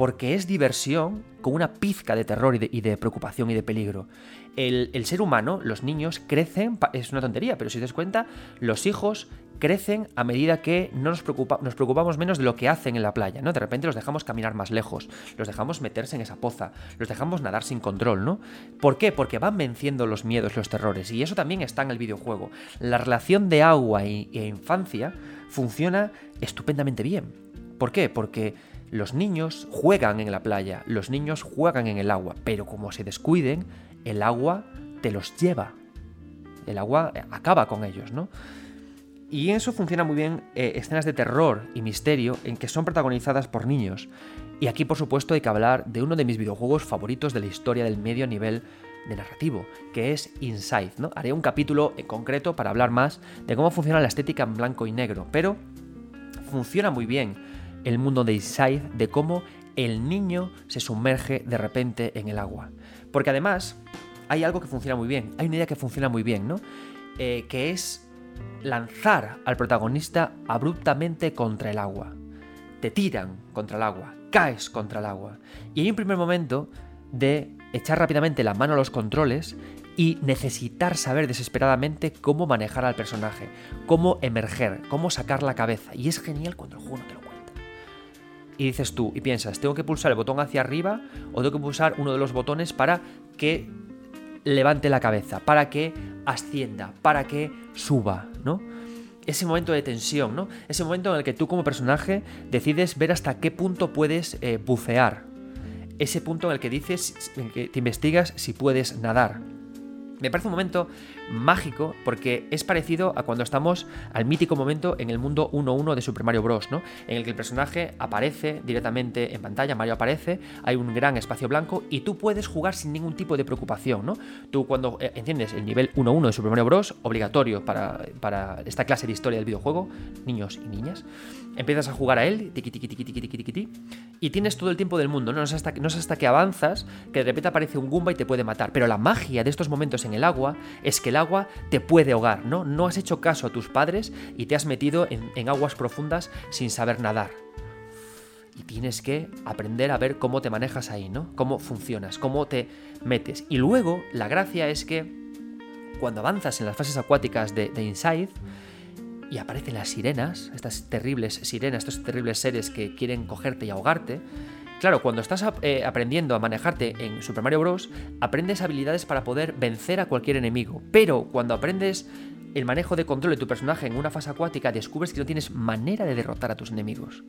Porque es diversión con una pizca de terror y de, preocupación y de peligro. El, ser humano, los niños, crecen, es una tontería, pero si te das cuenta, los hijos crecen a medida que no nos, preocupa, nos preocupamos menos de lo que hacen en la playa, ¿no? De repente los dejamos caminar más lejos, los dejamos meterse en esa poza, los dejamos nadar sin control, ¿no? ¿Por qué? Porque van venciendo los miedos, los terrores, y eso también está en el videojuego. La relación de agua e infancia funciona estupendamente bien. ¿Por qué? Porque los niños juegan en la playa, los niños juegan en el agua, pero como se descuiden, el agua te los lleva. El agua acaba con ellos, ¿no? Y eso funciona muy bien eh, escenas de terror y misterio en que son protagonizadas por niños. Y aquí, por supuesto, hay que hablar de uno de mis videojuegos favoritos de la historia del medio nivel de narrativo, que es Inside. ¿no? Haré un capítulo en concreto para hablar más de cómo funciona la estética en blanco y negro, pero funciona muy bien el mundo de Inside, de cómo el niño se sumerge de repente en el agua. Porque además hay algo que funciona muy bien, hay una idea que funciona muy bien, ¿no? Eh, que es lanzar al protagonista abruptamente contra el agua. Te tiran contra el agua, caes contra el agua. Y hay un primer momento de echar rápidamente la mano a los controles y necesitar saber desesperadamente cómo manejar al personaje, cómo emerger, cómo sacar la cabeza. Y es genial cuando el juego no te lo y dices tú y piensas, tengo que pulsar el botón hacia arriba o tengo que pulsar uno de los botones para que levante la cabeza, para que ascienda, para que suba, ¿no? Ese momento de tensión, ¿no? Ese momento en el que tú como personaje decides ver hasta qué punto puedes eh, bucear. Ese punto en el que dices, en que te investigas si puedes nadar. Me parece un momento mágico porque es parecido a cuando estamos al mítico momento en el mundo 1-1 de Super Mario Bros., ¿no? En el que el personaje aparece directamente en pantalla, Mario aparece, hay un gran espacio blanco y tú puedes jugar sin ningún tipo de preocupación, ¿no? Tú cuando eh, enciendes el nivel 1-1 de Super Mario Bros., obligatorio para, para esta clase de historia del videojuego, niños y niñas, empiezas a jugar a él, tiqui, y tienes todo el tiempo del mundo, ¿no? No es, hasta, no es hasta que avanzas que de repente aparece un Goomba y te puede matar. Pero la magia de estos momentos en el agua es que el agua te puede ahogar, ¿no? No has hecho caso a tus padres y te has metido en, aguas profundas sin saber nadar. Y tienes que aprender a ver cómo te manejas ahí, ¿no? Cómo funcionas, cómo te metes. Y luego, la gracia es que cuando avanzas en las fases acuáticas de, Inside y aparecen las sirenas, estas terribles sirenas, estos terribles seres que quieren cogerte y ahogarte, Claro, cuando estás eh, aprendiendo a manejarte en Super Mario Bros., aprendes habilidades para poder vencer a cualquier enemigo. Pero cuando aprendes el manejo de control de tu personaje en una fase acuática, descubres que no tienes manera de derrotar a tus enemigos.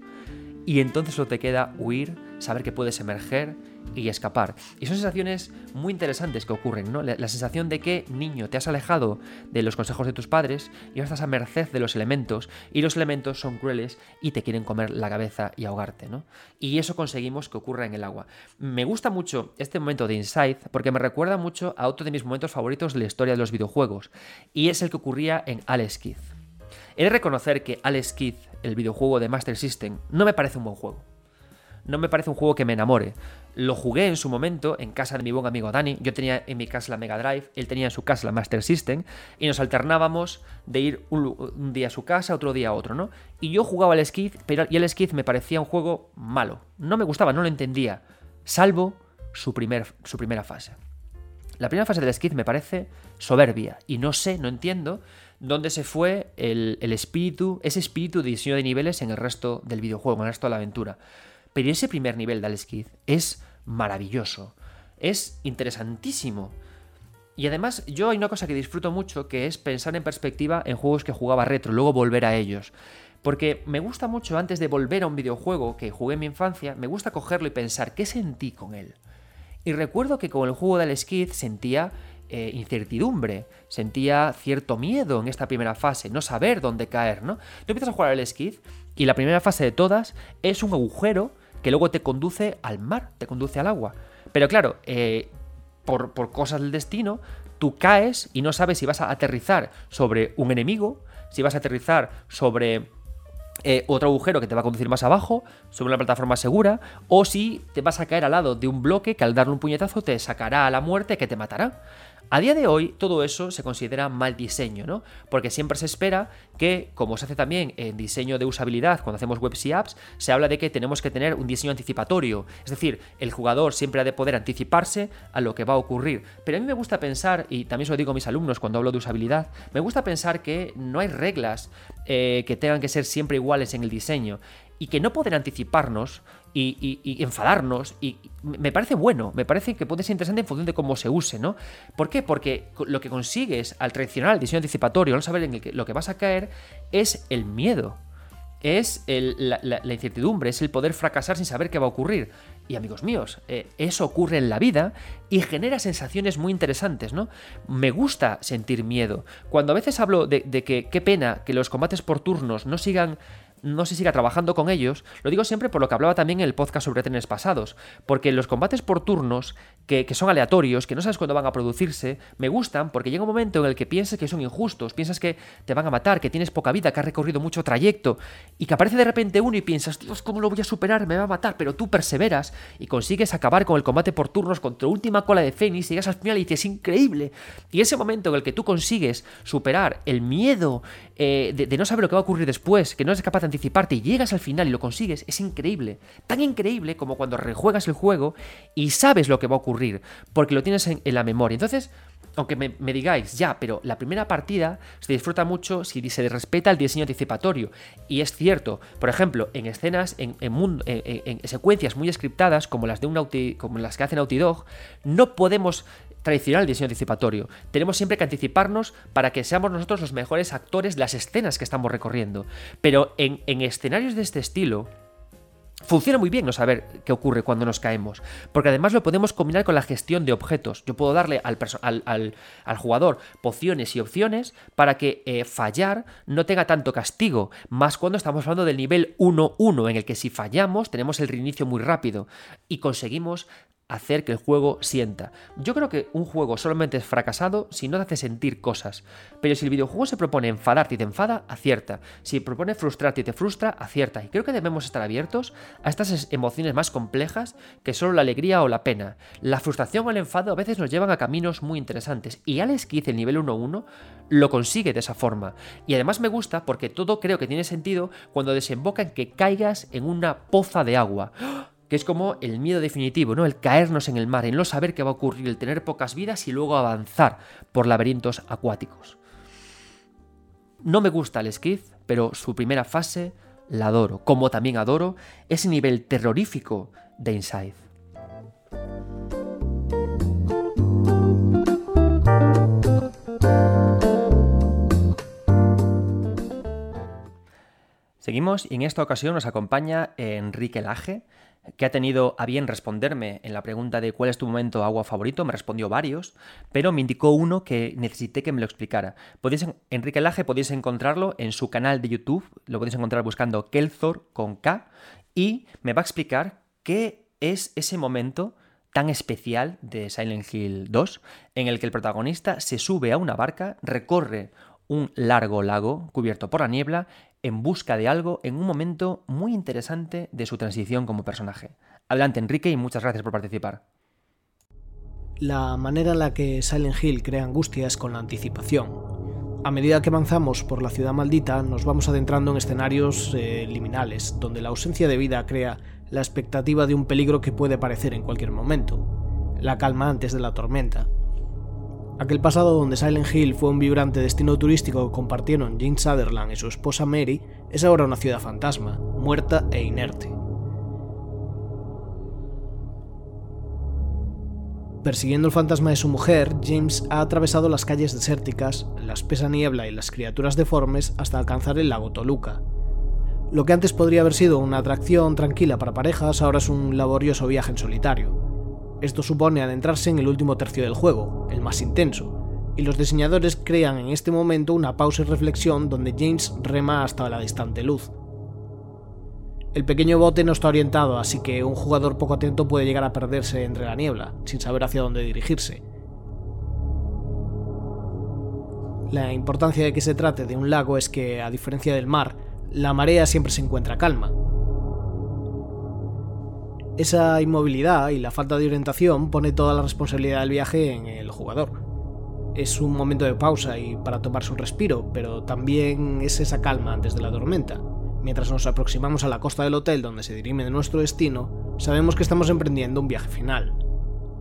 Y entonces solo te queda huir, saber que puedes emerger y escapar. Y son sensaciones muy interesantes que ocurren, ¿no? La, sensación de que, niño, te has alejado de los consejos de tus padres y ahora estás a merced de los elementos, y los elementos son crueles y te quieren comer la cabeza y ahogarte, ¿no? Y eso conseguimos que ocurra en el agua. Me gusta mucho este momento de Inside porque me recuerda mucho a otro de mis momentos favoritos de la historia de los videojuegos, y es el que ocurría en Alex Kidd. He de reconocer que Alex Kidd, el videojuego de Master System, no me parece un buen juego no me parece un juego que me enamore. Lo jugué en su momento en casa de mi buen amigo Dani. Yo tenía en mi casa la Mega Drive, él tenía en su casa la Master System y nos alternábamos de ir un, día a su casa, otro día a otro, ¿no? Y yo jugaba al Skid, pero y el me parecía un juego malo. No me gustaba, no lo entendía, salvo su, primer, su primera fase. La primera fase del Skid me parece soberbia y no sé, no entiendo dónde se fue el, el espíritu, ese espíritu de diseño de niveles en el resto del videojuego, en el resto de la aventura. Pero ese primer nivel de Alex es maravilloso, es interesantísimo. Y además yo hay una cosa que disfruto mucho que es pensar en perspectiva en juegos que jugaba retro, luego volver a ellos. Porque me gusta mucho antes de volver a un videojuego que jugué en mi infancia, me gusta cogerlo y pensar qué sentí con él. Y recuerdo que con el juego de Alex sentía eh, incertidumbre, sentía cierto miedo en esta primera fase, no saber dónde caer, ¿no? Tú empiezas a jugar al Skid y la primera fase de todas es un agujero que luego te conduce al mar, te conduce al agua. Pero claro, eh, por, cosas del destino, tú caes y no sabes si vas a aterrizar sobre un enemigo, si vas a aterrizar sobre eh, otro agujero que te va a conducir más abajo, sobre una plataforma segura, o si te vas a caer al lado de un bloque que al darle un puñetazo te sacará a la muerte que te matará. A día de hoy, todo eso se considera mal diseño, ¿no? Porque siempre se espera que, como se hace también en diseño de usabilidad cuando hacemos webs y apps, se habla de que tenemos que tener un diseño anticipatorio. Es decir, el jugador siempre ha de poder anticiparse a lo que va a ocurrir. Pero a mí me gusta pensar, y también se lo digo a mis alumnos cuando hablo de usabilidad, me gusta pensar que no hay reglas eh, que tengan que ser siempre iguales en el diseño y que no pueden anticiparnos y, enfadarnos. Y me parece bueno, me parece que puede ser interesante en función de cómo se use, ¿no? ¿Por qué? Porque lo que consigues al traicionar el diseño anticipatorio, no saber en lo que vas a caer, es el miedo. Es la, incertidumbre, es el poder fracasar sin saber qué va a ocurrir. Y amigos míos, eh, eso ocurre en la vida y genera sensaciones muy interesantes, ¿no? Me gusta sentir miedo. Cuando a veces hablo de, de que qué pena que los combates por turnos no sigan no se siga trabajando con ellos, lo digo siempre por lo que hablaba también en el podcast sobre trenes pasados, porque los combates por turnos, que, son aleatorios, que no sabes cuándo van a producirse, me gustan porque llega un momento en el que piensas que son injustos, piensas que te van a matar, que tienes poca vida, que has recorrido mucho trayecto, y que aparece de repente uno y piensas, Dios, ¿cómo lo voy a superar? Me va a matar, pero tú perseveras y consigues acabar con el combate por turnos contra última cola de Fénix, llegas al final y dices, es increíble. Y ese momento en el que tú consigues superar el miedo eh, de, de, no saber lo que va a ocurrir después, que no eres capaz de anticiparte y llegas al final y lo consigues, es increíble. Tan increíble como cuando rejuegas el juego y sabes lo que va a ocurrir, porque lo tienes en, la memoria. Entonces, aunque me, digáis, ya, pero la primera partida se disfruta mucho si se respeta el diseño anticipatorio. Y es cierto, por ejemplo, en escenas, en, en, secuencias muy scriptadas, como las, de un como las que hace Naughty Dog, no podemos tradicional diseño anticipatorio. Tenemos siempre que anticiparnos para que seamos nosotros los mejores actores de las escenas que estamos recorriendo. Pero en, escenarios de este estilo, Funciona muy bien no saber qué ocurre cuando nos caemos, porque además lo podemos combinar con la gestión de objetos. Yo puedo darle al, al, jugador pociones y opciones para que eh, fallar no tenga tanto castigo, más cuando estamos hablando del nivel 1-1, en el que si fallamos tenemos el reinicio muy rápido y conseguimos hacer que el juego sienta. Yo creo que un juego solamente es fracasado si no te hace sentir cosas. Pero si el videojuego se propone enfadarte y te enfada, acierta. Si propone frustrarte y te frustra, acierta. Y creo que debemos estar abiertos a estas emociones más complejas que solo la alegría o la pena. La frustración o el enfado a veces nos llevan a caminos muy interesantes. Y Alex Kidd, el nivel 1-1, lo consigue de esa forma. Y además me gusta porque todo creo que tiene sentido cuando desemboca en que caigas en una poza de agua. ¡Ah! Que es como el miedo definitivo, ¿no? El caernos en el mar, el no saber qué va a ocurrir, el tener pocas vidas y luego avanzar por laberintos acuáticos. No me gusta el Skid, pero su primera fase la adoro, como también adoro ese nivel terrorífico de Inside. Seguimos y en esta ocasión nos acompaña Enrique Laje, que ha tenido a bien responderme en la pregunta de cuál es tu momento agua favorito, me respondió varios, pero me indicó uno que necesité que me lo explicara. Podéis, Enrique Laje podéis encontrarlo en su canal de YouTube, lo podéis encontrar buscando Kelthor con K, y me va a explicar qué es ese momento tan especial de Silent Hill 2, en el que el protagonista se sube a una barca, recorre un largo lago cubierto por la niebla en busca de algo en un momento muy interesante de su transición como personaje. Adelante Enrique y muchas gracias por participar. La manera en la que Silent Hill crea angustia es con la anticipación. A medida que avanzamos por la ciudad maldita, nos vamos adentrando en escenarios eh, liminales, donde la ausencia de vida crea la expectativa de un peligro que puede aparecer en cualquier momento, la calma antes de la tormenta, Aquel pasado donde Silent Hill fue un vibrante destino turístico que compartieron James Sutherland y su esposa Mary es ahora una ciudad fantasma, muerta e inerte. Persiguiendo el fantasma de su mujer, James ha atravesado las calles desérticas, la espesa niebla y las criaturas deformes hasta alcanzar el lago Toluca. Lo que antes podría haber sido una atracción tranquila para parejas ahora es un laborioso viaje en solitario. Esto supone adentrarse en el último tercio del juego, el más intenso, y los diseñadores crean en este momento una pausa y reflexión donde James rema hasta la distante luz. El pequeño bote no está orientado, así que un jugador poco atento puede llegar a perderse entre la niebla, sin saber hacia dónde dirigirse. La importancia de que se trate de un lago es que, a diferencia del mar, la marea siempre se encuentra calma, esa inmovilidad y la falta de orientación pone toda la responsabilidad del viaje en el jugador. Es un momento de pausa y para tomar su respiro, pero también es esa calma antes de la tormenta. Mientras nos aproximamos a la costa del hotel donde se dirime nuestro destino, sabemos que estamos emprendiendo un viaje final.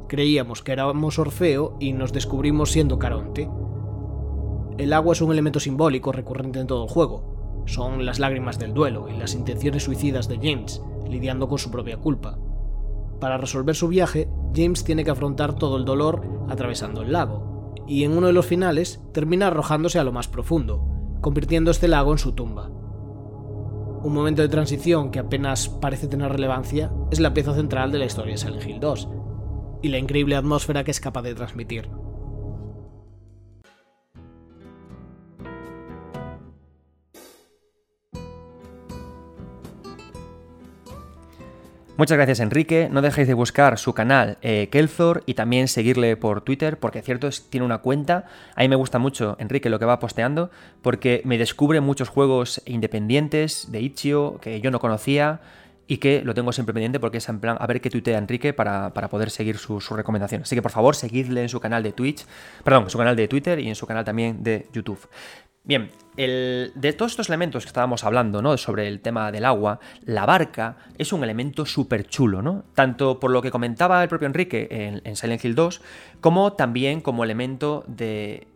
Creíamos que éramos Orfeo y nos descubrimos siendo Caronte. El agua es un elemento simbólico recurrente en todo el juego. Son las lágrimas del duelo y las intenciones suicidas de James, lidiando con su propia culpa. Para resolver su viaje, James tiene que afrontar todo el dolor atravesando el lago, y en uno de los finales termina arrojándose a lo más profundo, convirtiendo este lago en su tumba. Un momento de transición que apenas parece tener relevancia es la pieza central de la historia de Silent Hill 2, y la increíble atmósfera que es capaz de transmitir. Muchas gracias Enrique, no dejéis de buscar su canal eh, y también seguirle por Twitter porque cierto es tiene una cuenta, a mí me gusta mucho Enrique lo que va posteando porque me descubre muchos juegos independientes de Itch.io que yo no conocía y que lo tengo siempre pendiente porque es en plan a ver qué tuitea Enrique para, poder seguir sus su recomendaciones. Así que por favor seguidle en su canal de Twitch, perdón, en su canal de Twitter y en su canal también de YouTube. Bien, de todos estos elementos que estábamos hablando, ¿no? Sobre el tema del agua, la barca es un elemento súper chulo, ¿no? Tanto por lo que comentaba el propio Enrique en, Silent Hill 2, como también como elemento de,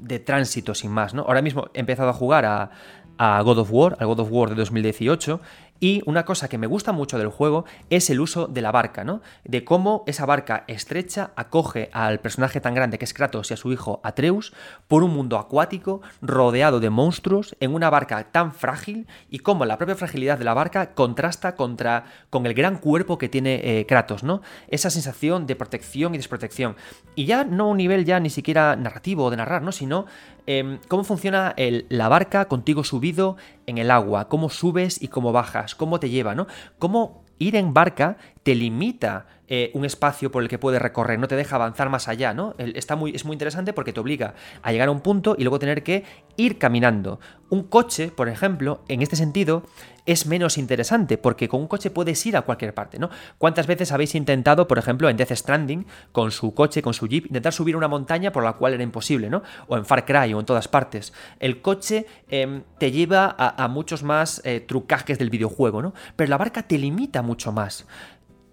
de tránsito sin más, ¿no? Ahora mismo he empezado a jugar a, a God of War, al God of War de 2018, y una cosa que me gusta mucho del juego es el uso de la barca, ¿no? De cómo esa barca estrecha acoge al personaje tan grande que es Kratos y a su hijo Atreus por un mundo acuático rodeado de monstruos en una barca tan frágil y cómo la propia fragilidad de la barca contrasta contra, con el gran cuerpo que tiene eh, Kratos, ¿no? Esa sensación de protección y desprotección. Y ya no un nivel ya ni siquiera narrativo de narrar, ¿no? Sino Em, cómo funciona la barca contigo subido en el agua, cómo subes y cómo bajas, cómo te lleva, ¿no? Cómo ir en barca te limita eh, un espacio por el que puedes recorrer, no te deja avanzar más allá, ¿no? Está muy, es muy interesante porque te obliga a llegar a un punto y luego tener que ir caminando. Un coche, por ejemplo, en este sentido, es menos interesante porque con un coche puedes ir a cualquier parte, ¿no? ¿Cuántas veces habéis intentado, por ejemplo, en Death Stranding, con su coche, con su jeep, intentar subir una montaña por la cual era imposible, ¿no? O en Far Cry o en todas partes. El coche em, te lleva a, muchos más eh, trucajes del videojuego, ¿no? Pero la barca te limita mucho más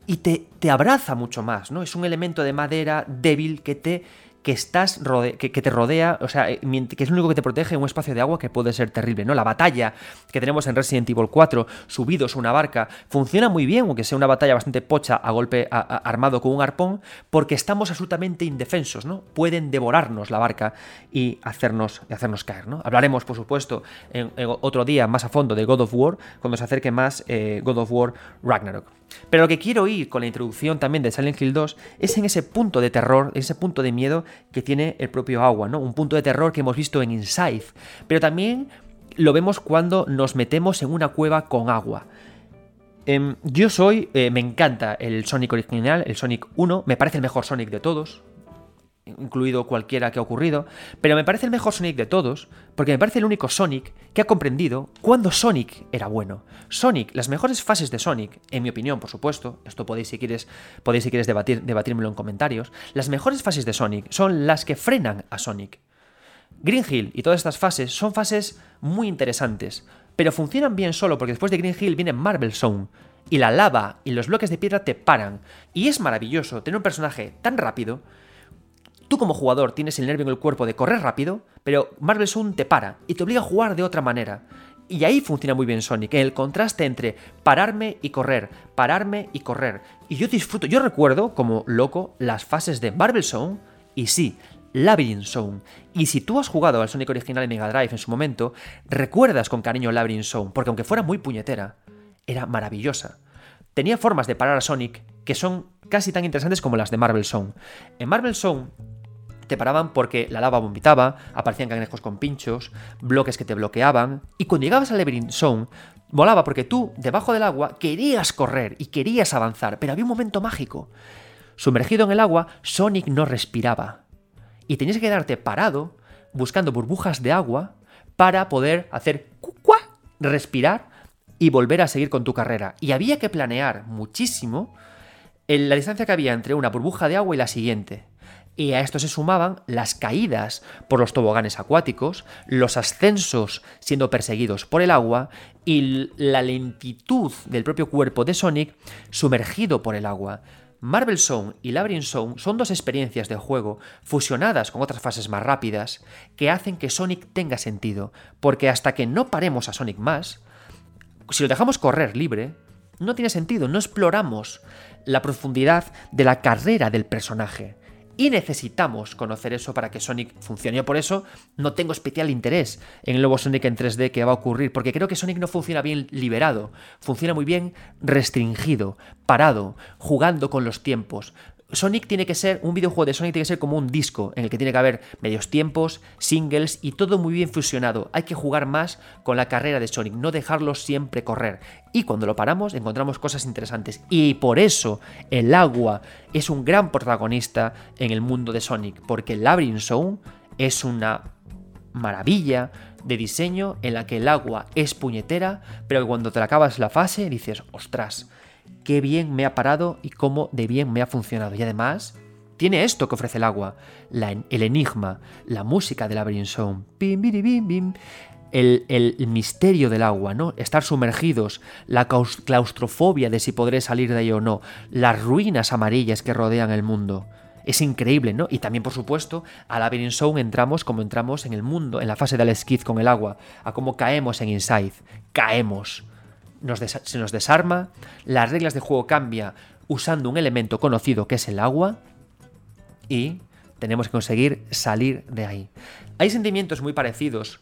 y te, te abraza mucho más, ¿no? Es un elemento de madera débil que te que estás que, te rodea, o sea, eh, que es lo único que te protege en un espacio de agua que puede ser terrible, ¿no? La batalla que tenemos en Resident Evil 4, subidos a una barca, funciona muy bien, aunque sea una batalla bastante pocha a golpe armado con un arpón, porque estamos absolutamente indefensos, ¿no? Pueden devorarnos la barca y hacernos, hacernos caer, ¿no? Hablaremos, por supuesto, en, otro día más a fondo de God of War, cuando se acerque más eh, God of War Ragnarok. Pero lo que quiero ir con la introducción también de Silent Hill 2 es en ese punto de terror, ese punto de miedo que tiene el propio agua, ¿no? Un punto de terror que hemos visto en Inside, pero también lo vemos cuando nos metemos en una cueva con agua. Em, yo soy, eh, me encanta el Sonic original, el Sonic 1, me parece el mejor Sonic de todos, incluido cualquiera que ha ocurrido, pero me parece el mejor Sonic de todos, porque me parece el único Sonic que ha comprendido cuándo Sonic era bueno. Sonic, las mejores fases de Sonic, en mi opinión, por supuesto, esto podéis si quieres, podéis si debatir, debatírmelo en comentarios, las mejores fases de Sonic son las que frenan a Sonic. Green Hill y todas estas fases son fases muy interesantes, pero funcionan bien solo porque después de Green Hill viene Marvel Zone, y la lava y los bloques de piedra te paran, y es maravilloso tener un personaje tan rápido Tú como jugador tienes el nervio en el cuerpo de correr rápido, pero Marvel Sun te para y te obliga a jugar de otra manera. Y ahí funciona muy bien Sonic, el contraste entre pararme y correr, pararme y correr. Y yo disfruto, yo recuerdo como loco las fases de Marvel Zone y sí, Labyrinth Zone. Y si tú has jugado al Sonic original en Mega Drive en su momento, recuerdas con cariño Labyrinth Zone, porque aunque fuera muy puñetera, era maravillosa. Tenía formas de parar a Sonic que son casi tan interesantes como las de Marvel Zone. En Marvel Zone te paraban porque la lava vomitaba, aparecían cangrejos con pinchos, bloques que te bloqueaban, y cuando llegabas al Labyrinth Zone, volaba porque tú, debajo del agua, querías correr y querías avanzar, pero había un momento mágico. Sumergido en el agua, Sonic no respiraba. Y tenías que quedarte parado, buscando burbujas de agua, para poder hacer cucua, respirar y volver a seguir con tu carrera. Y había que planear muchísimo en la distancia que había entre una burbuja de agua y la siguiente y a esto se sumaban las caídas por los toboganes acuáticos, los ascensos siendo perseguidos por el agua y la lentitud del propio cuerpo de Sonic sumergido por el agua. Marvel Zone y Labyrinth Zone son dos experiencias de juego fusionadas con otras fases más rápidas que hacen que Sonic tenga sentido, porque hasta que no paremos a Sonic más, si lo dejamos correr libre, no tiene sentido, no exploramos la profundidad de la carrera del personaje. Y necesitamos conocer eso para que Sonic funcione. Yo por eso no tengo especial interés en el nuevo Sonic en 3D que va a ocurrir, porque creo que Sonic no funciona bien liberado, funciona muy bien restringido, parado, jugando con los tiempos. Sonic tiene que ser, un videojuego de Sonic tiene que ser como un disco, en el que tiene que haber medios tiempos, singles y todo muy bien fusionado. Hay que jugar más con la carrera de Sonic, no dejarlo siempre correr. Y cuando lo paramos encontramos cosas interesantes. Y por eso el agua es un gran protagonista en el mundo de Sonic, porque el Labyrinth Zone es una maravilla de diseño en la que el agua es puñetera, pero cuando te acabas la fase dices, ostras, qué bien me ha parado y cómo de bien me ha funcionado. Y además, tiene esto que ofrece el agua, el enigma, la música del Labyrinth Zone, el, el, misterio del agua, ¿no? Estar sumergidos, la claustrofobia de si podré salir de ahí o no, las ruinas amarillas que rodean el mundo. Es increíble, ¿no? Y también, por supuesto, a Labyrinth Zone entramos como entramos en el mundo, en la fase del esquiz con el agua, a cómo caemos en Inside. Caemos se nos desarma, las reglas de juego cambia usando un elemento conocido que es el agua y tenemos que conseguir salir de ahí. Hay sentimientos muy parecidos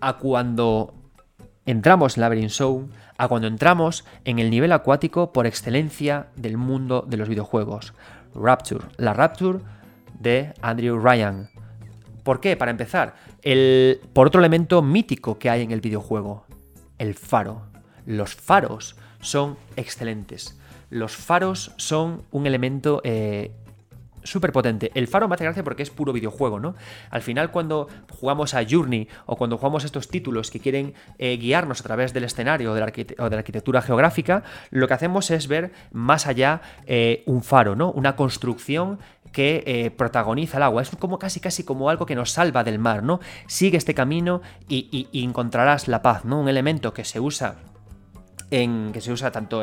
a cuando entramos en Labyrinth Zone, a cuando entramos en el nivel acuático por excelencia del mundo de los videojuegos. Rapture, la Rapture de Andrew Ryan. ¿Por qué? Para empezar, el, por otro elemento mítico que hay en el videojuego, el faro. Los faros son excelentes. Los faros son un elemento eh, súper potente. El faro me hace gracia porque es puro videojuego, ¿no? Al final, cuando jugamos a Journey o cuando jugamos estos títulos que quieren eh, guiarnos a través del escenario o de, la arquitectura geográfica, lo que hacemos es ver más allá eh, un faro, ¿no? Una construcción que protagoniza el agua. Es como casi casi como algo que nos salva del mar, ¿no? Sigue este camino y, y encontrarás la paz, ¿no? Un elemento que se usa en, que se usa tanto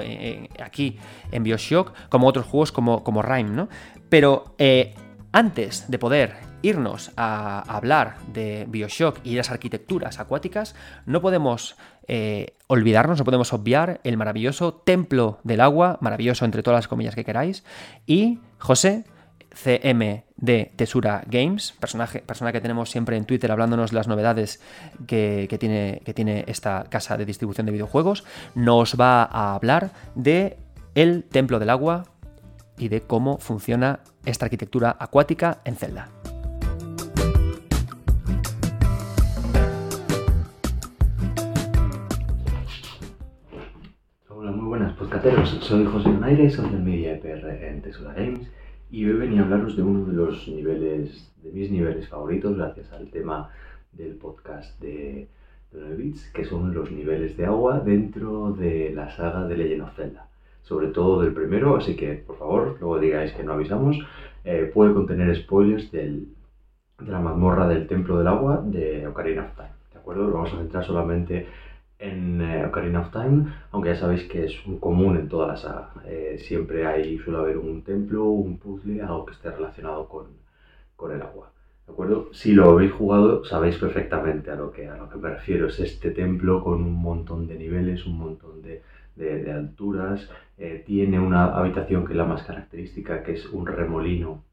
aquí en Bioshock como otros juegos como, como ¿no? Pero eh, antes de poder irnos a hablar de Bioshock y las arquitecturas acuáticas, no podemos eh, olvidarnos, no podemos obviar el maravilloso Templo del Agua, maravilloso entre todas las comillas que queráis, y José, CM de Tesura Games, personaje, persona que tenemos siempre en Twitter hablándonos de las novedades que, tiene, que tiene esta casa de distribución de videojuegos, nos va a hablar de el Templo del Agua y de cómo funciona esta arquitectura acuática en Zelda. Hola, muy buenas podcasteros. Soy José Donaire, social media EPR en Tesla Games y hoy venía a hablaros de uno de los niveles, de mis niveles favoritos, gracias al tema del podcast de, de 9 bits, que son los niveles de agua dentro de la saga de Legend of Zelda sobre todo del primero, así que por favor, luego digáis que no avisamos. Eh, puede contener spoilers del, de la mazmorra del Templo del Agua de Ocarina of Time. ¿De acuerdo? Vamos a centrar solamente en eh, Ocarina of Time, aunque ya sabéis que es un común en toda la saga. Eh, siempre hay, suele haber un templo, un puzzle, algo que esté relacionado con, con el agua. ¿De acuerdo? Si lo habéis jugado, sabéis perfectamente a lo, que, a lo que me refiero. Es este templo con un montón de niveles, un montón de, de, alturas. Eh, tiene una habitación que es la más característica, que es un remolino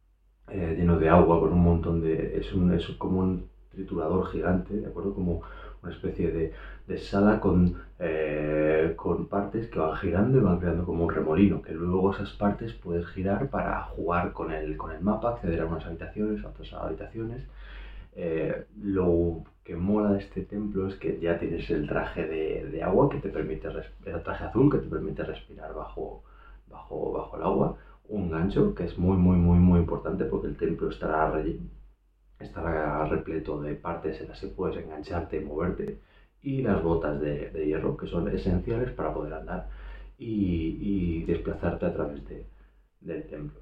lleno de agua con un montón de... Es, un, es como un triturador gigante, ¿de acuerdo? Como una especie de, de sala con, eh, con partes que van girando y van creando como un remolino, que luego esas partes puedes girar para jugar con el, con el mapa, acceder a unas habitaciones, a otras habitaciones. lo que mola de este templo es que ya tienes el traje de, agua que te permite, el traje azul que te permite respirar bajo, bajo, bajo el agua, un gancho que es muy, muy, muy, muy importante porque el templo estará, estará repleto de partes en las que puedes engancharte y moverte, y las botas de, hierro que son esenciales para poder andar y, desplazarte a través del templo.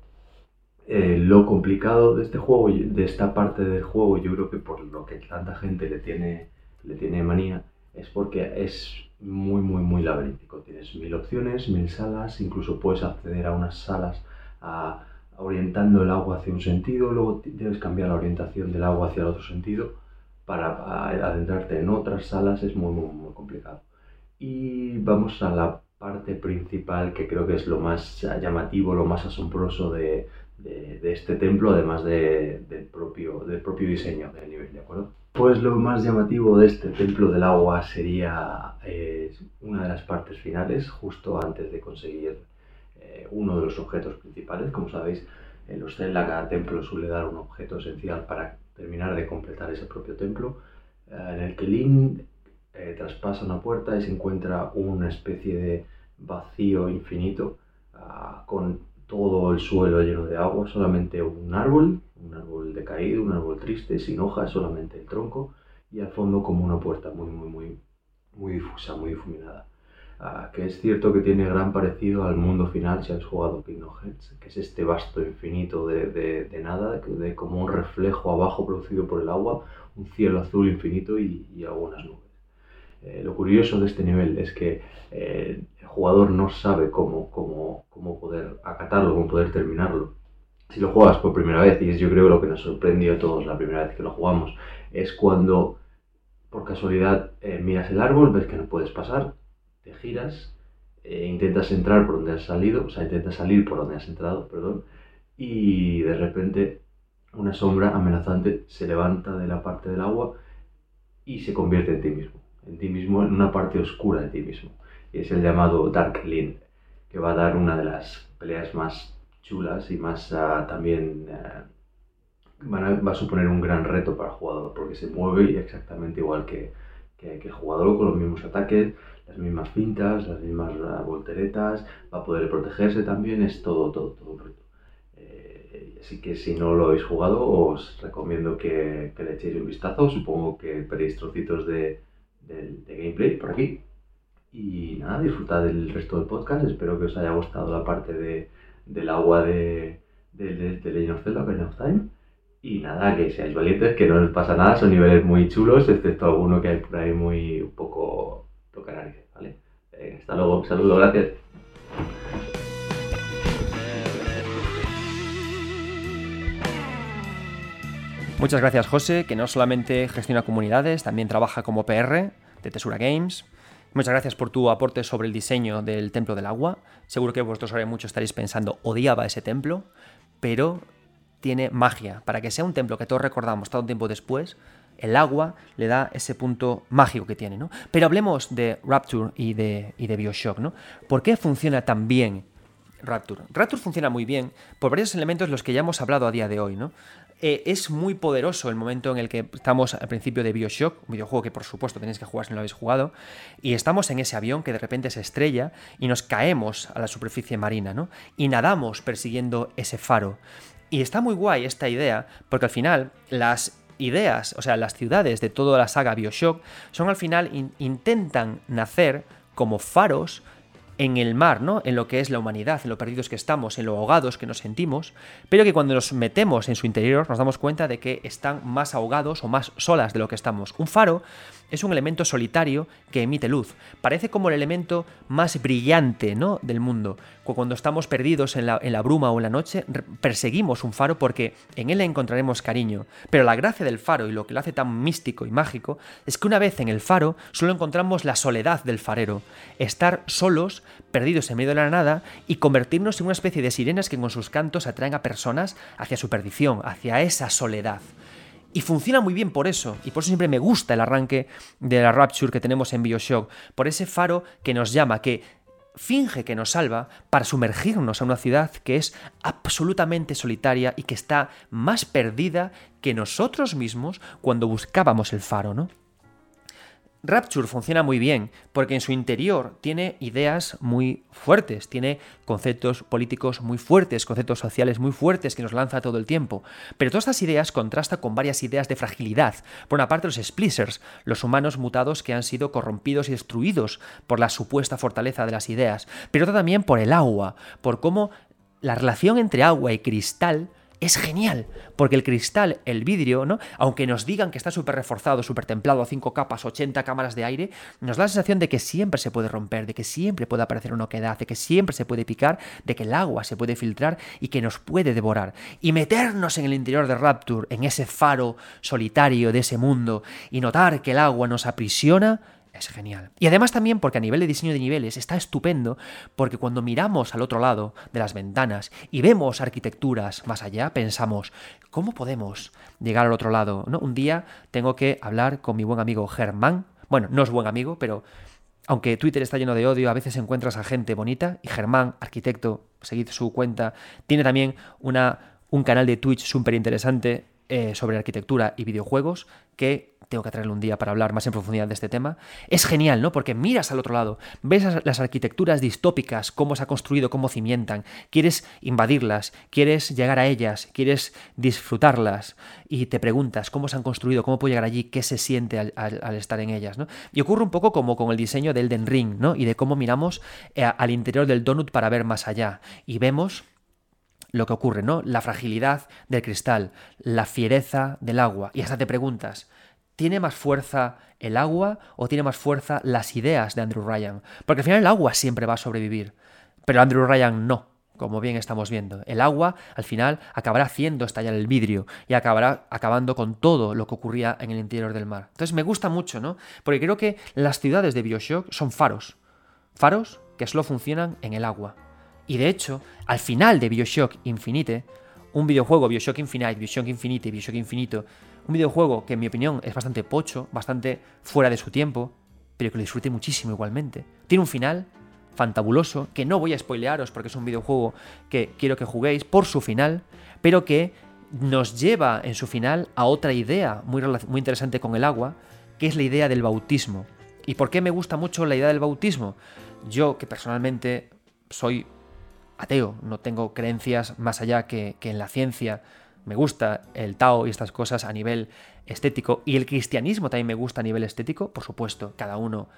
Eh, lo complicado de este juego, de esta parte del juego, yo creo que por lo que tanta gente le tiene, le tiene manía, es porque es muy, muy, muy laberíntico. Tienes mil opciones, mil salas, incluso puedes acceder a unas salas orientando el agua hacia un sentido, luego debes cambiar la orientación del agua hacia el otro sentido para adentrarte en otras salas, es muy, muy, complicado. Y vamos a la parte principal que creo que es lo más llamativo, lo más asombroso de, de, este templo, además del, propio, del propio diseño del nivel, ¿de acuerdo? Pues lo más llamativo de este templo del agua sería eh, una de las partes finales, justo antes de conseguir eh, uno de los objetos principales. Como sabéis, en los Zelda cada templo suele dar un objeto esencial para terminar de completar ese propio templo, eh, en el que Link traspasa una puerta y se encuentra una especie de vacío infinito ah, con todo el suelo lleno de agua, solamente un árbol, un árbol decaído, un árbol triste, sin hojas, solamente el tronco y al fondo como una puerta muy, muy, muy, muy difusa, muy difuminada. Ah, que es cierto que tiene gran parecido al mundo final si habéis jugado Kingdom Hearts, que es este vasto infinito de, de, de nada, de como un reflejo abajo producido por el agua, un cielo azul infinito y, y algunas nubes. Eh, lo curioso de este nivel es que eh, el jugador no sabe cómo, cómo, cómo poder acatarlo, cómo poder terminarlo. Si lo juegas por primera vez, y es yo creo lo que nos sorprendió a todos la primera vez que lo jugamos, es cuando por casualidad eh, miras el árbol, ves que no puedes pasar, te giras, intentas entrar por donde has salido, o sea, intentas salir por donde has entrado, perdón, y de repente una sombra amenazante se levanta de la parte del agua y se convierte en ti mismo en ti mismo, en una parte oscura de ti mismo. Y es el llamado Dark Link, que va a dar una de las peleas más chulas y más uh, también uh, va a suponer un gran reto para el jugador, porque se mueve exactamente igual que, que, que, el jugador, con los mismos ataques, las mismas fintas, las mismas uh, volteretas, va a poder protegerse también, es todo, todo, todo un reto. Eh, así que si no lo habéis jugado, os recomiendo que, que le echéis un vistazo. Supongo que veréis trocitos de, de, gameplay por aquí. Y nada, disfrutad del resto del podcast. Espero que os haya gustado la parte de, del agua de, de, de Legend of Zelda, Ocarina of Time. Y nada, que seáis valientes, que no os pasa nada, son niveles muy chulos, excepto alguno que hay por ahí muy un poco narices, ¿vale? Hasta luego, saludos, gracias. Muchas gracias José, que no solamente gestiona comunidades, también trabaja como PR de Tesura Games. Muchas gracias por tu aporte sobre el diseño del Templo del Agua. Seguro que vosotros ahora mucho estaréis pensando, odiaba ese templo, pero tiene magia. Para que sea un templo que todos recordamos tanto tiempo después, el agua le da ese punto mágico que tiene, ¿no? Pero hablemos de Rapture y de, Bioshock, ¿no? ¿Por qué funciona tan bien Rapture? Rapture funciona muy bien por varios elementos los que ya hemos hablado a día de hoy, ¿no? Eh, es muy poderoso el momento en el que estamos al principio de Bioshock, un videojuego que por supuesto tenéis que jugar si no lo habéis jugado, y estamos en ese avión que de repente se estrella y nos caemos a la superficie marina, ¿no? Y nadamos persiguiendo ese faro. Y está muy guay esta idea, porque al final las ideas, o sea, las ciudades de toda la saga Bioshock, son al final intentan nacer como faros en el mar, ¿no? En lo que es la humanidad, en lo perdidos que estamos, en lo ahogados que nos sentimos, pero que cuando nos metemos en su interior nos damos cuenta de que están más ahogados o más solas de lo que estamos. Un faro es un elemento solitario que emite luz. Parece como el elemento más brillante ¿no? del mundo. Cuando estamos perdidos en la, bruma o en la noche, perseguimos un faro porque en él encontraremos cariño. Pero la gracia del faro y lo que lo hace tan místico y mágico es que una vez en el faro solo encontramos la soledad del farero. Estar solos, perdidos en medio de la nada y convertirnos en una especie de sirenas que con sus cantos atraen a personas hacia su perdición, hacia esa soledad. Y funciona muy bien por eso, y por eso siempre me gusta el arranque de la Rapture que tenemos en Bioshock, por ese faro que nos llama, que finge que nos salva para sumergirnos a una ciudad que es absolutamente solitaria y que está más perdida que nosotros mismos cuando buscábamos el faro, ¿no? Rapture funciona muy bien porque en su interior tiene ideas muy fuertes, tiene conceptos políticos muy fuertes, conceptos sociales muy fuertes que nos lanza todo el tiempo. Pero todas estas ideas contrasta con varias ideas de fragilidad. Por una parte los splitters, los humanos mutados que han sido corrompidos y destruidos por la supuesta fortaleza de las ideas. Pero también por el agua, por cómo la relación entre agua y cristal es genial, porque el cristal, el vidrio, ¿no? Aunque nos digan que está súper reforzado, súper templado, a 5 capas, 80 cámaras de aire, nos da la sensación de que siempre se puede romper, de que siempre puede aparecer una oquedad, de que siempre se puede picar, de que el agua se puede filtrar y que nos puede devorar. Y meternos en el interior de Rapture, en ese faro solitario de ese mundo, y notar que el agua nos aprisiona, es genial. Y además también porque a nivel de diseño de niveles está estupendo, porque cuando miramos al otro lado de las ventanas y vemos arquitecturas más allá, pensamos, ¿cómo podemos llegar al otro lado? ¿No? Un día tengo que hablar con mi buen amigo Germán, bueno, no es buen amigo, pero aunque Twitter está lleno de odio, a veces encuentras a gente bonita, y Germán, arquitecto, seguid su cuenta, tiene también una, un canal de Twitch súper interesante eh, sobre arquitectura y videojuegos que tengo que traerle un día para hablar más en profundidad de este tema. Es genial, ¿no? Porque miras al otro lado, ves las arquitecturas distópicas, cómo se ha construido, cómo cimientan, quieres invadirlas, quieres llegar a ellas, quieres disfrutarlas y te preguntas cómo se han construido, cómo puedo llegar allí, qué se siente al, estar en ellas, ¿no? Y ocurre un poco como con el diseño del Den Ring, ¿no? Y de cómo miramos eh, al interior del donut para ver más allá. Y vemos lo que ocurre, ¿no? La fragilidad del cristal, la fiereza del agua. Y hasta te preguntas, ¿Tiene más fuerza el agua o tiene más fuerza las ideas de Andrew Ryan? Porque al final el agua siempre va a sobrevivir, pero Andrew Ryan no, como bien estamos viendo. El agua al final acabará haciendo estallar el vidrio y acabará acabando con todo lo que ocurría en el interior del mar. Entonces me gusta mucho, ¿no? Porque creo que las ciudades de Bioshock son faros. Faros que solo funcionan en el agua. Y de hecho, al final de Bioshock Infinite, un videojuego, Bioshock Infinite, Bioshock Infinite, Bioshock Infinito, un videojuego que en mi opinión es bastante pocho, bastante fuera de su tiempo, pero que lo disfrute muchísimo igualmente. Tiene un final fantabuloso, que no voy a spoilearos porque es un videojuego que quiero que juguéis por su final, pero que nos lleva en su final a otra idea muy, muy interesante con el agua, que es la idea del bautismo. ¿Y por qué me gusta mucho la idea del bautismo? Yo, que personalmente soy ateo, no tengo creencias más allá que, que en la ciencia, me gusta el Tao y estas cosas a nivel estético y el cristianismo también me gusta a nivel estético, por supuesto, cada uno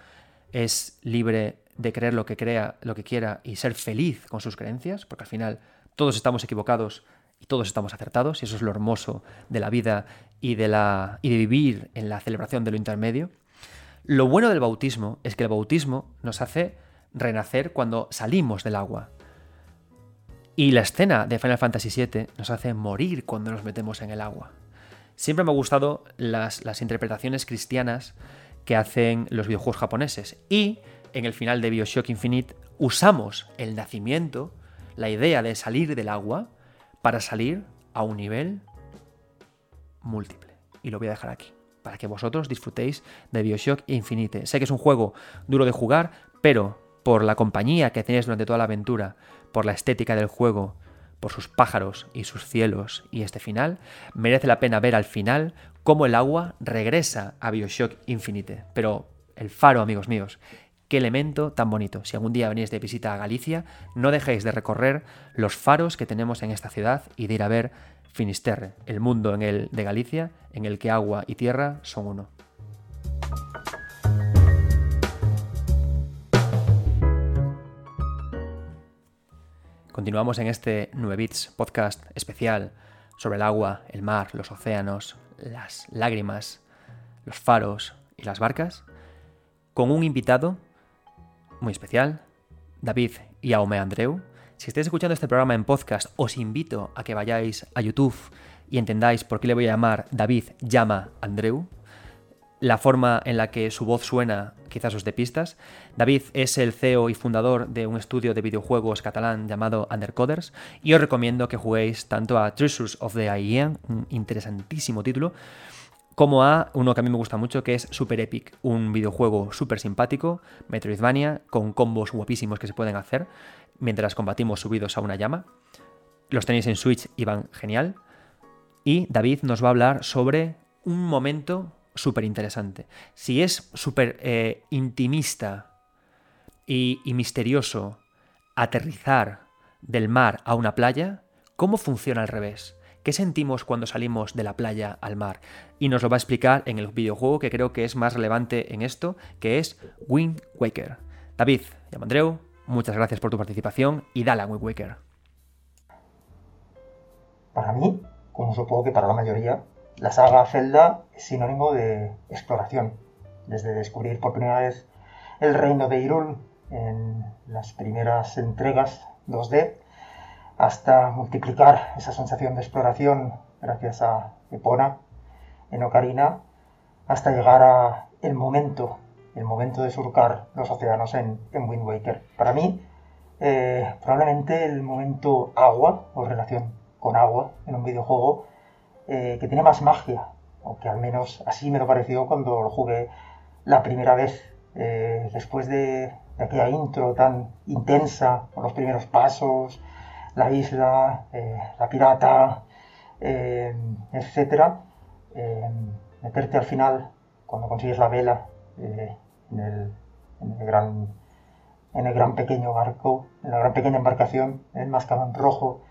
es libre de creer lo que crea, lo que quiera y ser feliz con sus creencias, porque al final todos estamos equivocados y todos estamos acertados y eso es lo hermoso de la vida y de la y de vivir en la celebración de lo intermedio. Lo bueno del bautismo es que el bautismo nos hace renacer cuando salimos del agua. Y la escena de Final Fantasy VII nos hace morir cuando nos metemos en el agua. Siempre me han gustado las, las interpretaciones cristianas que hacen los videojuegos japoneses. Y en el final de Bioshock Infinite usamos el nacimiento, la idea de salir del agua, para salir a un nivel múltiple. Y lo voy a dejar aquí, para que vosotros disfrutéis de Bioshock Infinite. Sé que es un juego duro de jugar, pero por la compañía que tenéis durante toda la aventura, por la estética del juego, por sus pájaros y sus cielos y este final, merece la pena ver al final cómo el agua regresa a Bioshock Infinite. Pero el faro, amigos míos, qué elemento tan bonito. Si algún día venís de visita a Galicia, no dejéis de recorrer los faros que tenemos en esta ciudad y de ir a ver Finisterre, el mundo en el de Galicia en el que agua y tierra son uno. Continuamos en este 9 Bits podcast especial sobre el agua, el mar, los océanos, las lágrimas, los faros y las barcas, con un invitado muy especial, David y Aume Andreu. Si estáis escuchando este programa en podcast, os invito a que vayáis a YouTube y entendáis por qué le voy a llamar David llama Andreu. La forma en la que su voz suena quizás os dé pistas. David es el CEO y fundador de un estudio de videojuegos catalán llamado Undercoders y os recomiendo que juguéis tanto a Treasures of the Aegean, un interesantísimo título, como a uno que a mí me gusta mucho, que es Super Epic, un videojuego súper simpático, Metroidvania, con combos guapísimos que se pueden hacer mientras combatimos subidos a una llama. Los tenéis en Switch y van genial. Y David nos va a hablar sobre un momento súper interesante. Si es súper eh, intimista y, misterioso aterrizar del mar a una playa, ¿cómo funciona al revés? ¿Qué sentimos cuando salimos de la playa al mar? Y nos lo va a explicar en el videojuego que creo que es más relevante en esto, que es Wind Waker. David, llamo Andreu, muchas gracias por tu participación y dale a Wind Waker. Para mí, como supongo que para la mayoría, la saga Zelda es sinónimo de exploración, desde descubrir por primera vez el reino de Hyrule en las primeras entregas 2D, hasta multiplicar esa sensación de exploración gracias a Epona en Ocarina, hasta llegar a el momento, el momento de surcar los océanos en, Wind Waker. Para mí, eh, probablemente el momento agua o relación con agua en un videojuego eh, que tiene más magia, o que al menos así me lo pareció cuando lo jugué la primera vez, eh, después de, aquella intro tan intensa, con los primeros pasos, la isla, eh, la pirata, etc. meterte al final, cuando consigues la vela en el, gran en el gran pequeño barco, en la gran pequeña embarcación, el mascarón rojo,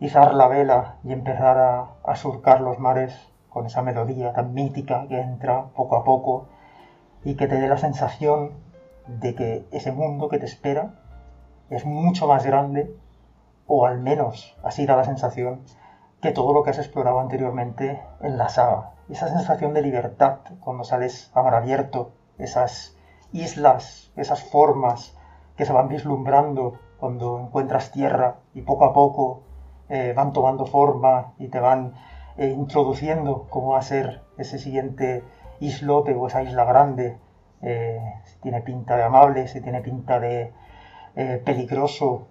izar la vela y empezar a, surcar los mares con esa melodía tan mítica que entra poco a poco y que te dé la sensación de que ese mundo que te espera es mucho más grande o al menos así da la sensación que todo lo que has explorado anteriormente en la saga. Esa sensación de libertad cuando sales a mar abierto, esas islas, esas formas que se van vislumbrando cuando encuentras tierra y poco a poco eh, van tomando forma y te van eh, introduciendo cómo va a ser ese siguiente islote o esa isla grande, eh, si tiene pinta de amable, si tiene pinta de peligroso,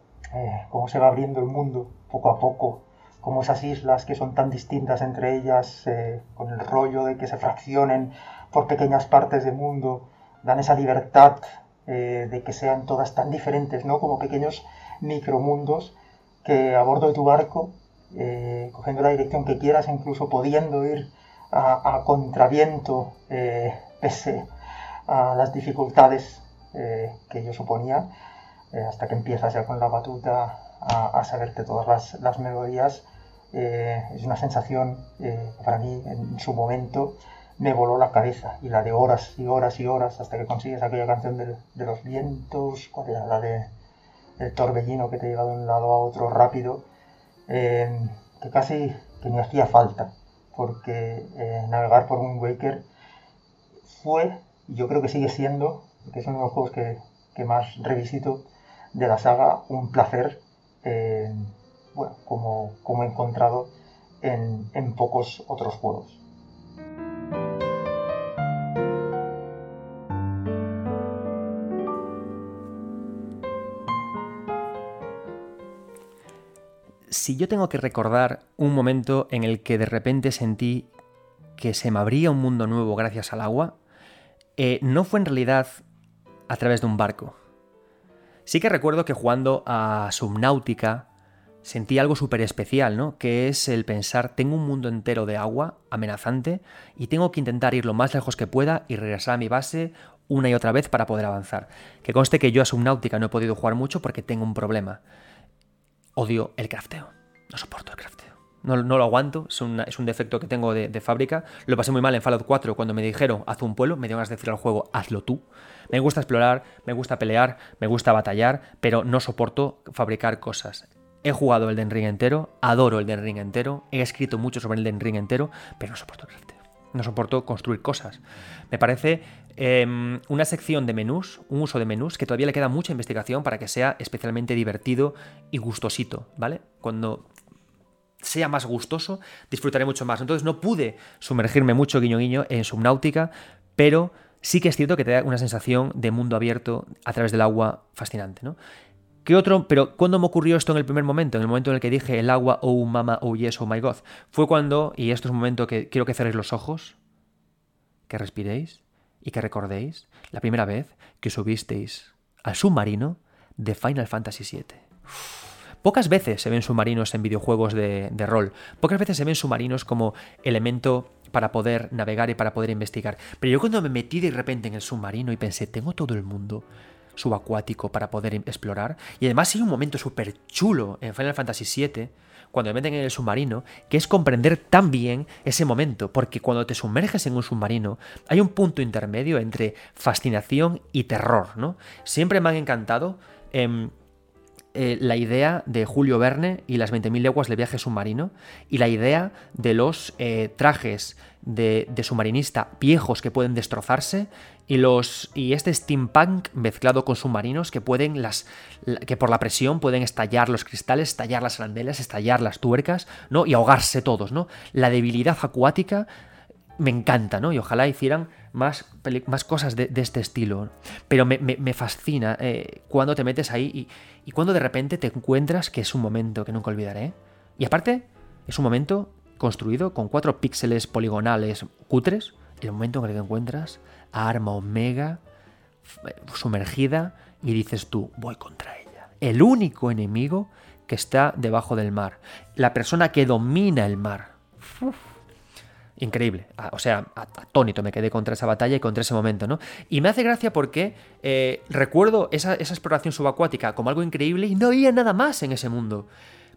cómo se va abriendo el mundo poco a poco, como esas islas que son tan distintas entre ellas, con el rollo de que se fraccionen por pequeñas partes del mundo, dan esa libertad de que sean todas tan diferentes, ¿no? Como pequeños micromundos que a bordo de tu barco, eh, cogiendo la dirección que quieras, incluso pudiendo ir a, contraviento, eh, pese a las dificultades eh, que yo suponía, hasta que empiezas ya con la batuta a, saberte todas las, melodías, es una sensación que para mí en su momento me voló la cabeza y la de horas y horas y horas hasta que consigues aquella canción de, de los vientos, ¿cuál era la de el torbellino que te lleva de un lado a otro rápido, eh, que casi que ni hacía falta, porque eh, navegar por Wind Waker fue, y yo creo que sigue siendo, porque es uno de los juegos que, que más revisito de la saga, un placer, eh, bueno, como, como he encontrado en, en pocos otros juegos. Si yo tengo que recordar un momento en el que de repente sentí que se me abría un mundo nuevo gracias al agua, eh, no fue en realidad a través de un barco. Sí que recuerdo que jugando a Subnautica sentí algo súper especial, ¿no? Que es el pensar, tengo un mundo entero de agua amenazante y tengo que intentar ir lo más lejos que pueda y regresar a mi base una y otra vez para poder avanzar. Que conste que yo a Subnautica no he podido jugar mucho porque tengo un problema odio el crafteo. No soporto el crafteo. No, lo aguanto, es, un defecto que tengo de, fábrica. Lo pasé muy mal en Fallout 4 cuando me dijeron, haz un pueblo, me dio ganas de decir al juego, hazlo tú. Me gusta explorar, me gusta pelear, me gusta batallar, pero no soporto fabricar cosas. He jugado el Den Ring entero, adoro el Den Ring entero, he escrito mucho sobre el Den Ring entero, pero no soporto el crafteo. No soporto construir cosas. Me parece em, una sección de menús, un uso de menús, que todavía le queda mucha investigación para que sea especialmente divertido y gustosito, ¿vale? Cuando sea más gustoso, disfrutaré mucho más. Entonces no pude sumergirme mucho guiño guiño en Subnautica, pero sí que es cierto que te da una sensación de mundo abierto a través del agua fascinante, ¿no? ¿Qué otro? Pero ¿cuándo me ocurrió esto en el primer momento? En el momento en el que dije el agua, oh mama, oh yes, oh my god. Fue cuando, y esto es un momento que quiero que cerréis los ojos, que respiréis y que recordéis la primera vez que subisteis al submarino de Final Fantasy VII. Pocas veces se ven submarinos en videojuegos de, de, rol. Pocas veces se ven submarinos como elemento para poder navegar y para poder investigar. Pero yo cuando me metí de repente en el submarino y pensé, tengo todo el mundo, subacuático para poder explorar. Y además hay un momento súper chulo en Final Fantasy VII, cuando me meten en el submarino, que es comprender tan bien ese momento, porque cuando te sumerges en un submarino hay un punto intermedio entre fascinación y terror, ¿no? Siempre me han encantado em, eh, la idea de Julio Verne y las 20.000 leguas de viaje submarino y la idea de los eh, trajes de, submarinista viejos que pueden destrozarse y los y este steampunk mezclado con submarinos que pueden las que por la presión pueden estallar los cristales, estallar las arandelas, estallar las tuercas, ¿no? y ahogarse todos, ¿no? La debilidad acuática me encanta, ¿no? Y ojalá hicieran más, más cosas de, este estilo. Pero me, fascina eh, cuando te metes ahí y, y, cuando de repente te encuentras que es un momento que nunca olvidaré. Y aparte, es un momento construido con cuatro píxeles poligonales cutres, el momento en el que encuentras a Arma Omega sumergida y dices tú, voy contra ella. El único enemigo que está debajo del mar. La persona que domina el mar. Increíble. O sea, atónito me quedé contra esa batalla y contra ese momento, ¿no? Y me hace gracia porque eh, recuerdo esa, exploración subacuática como algo increíble y no había nada más en ese mundo.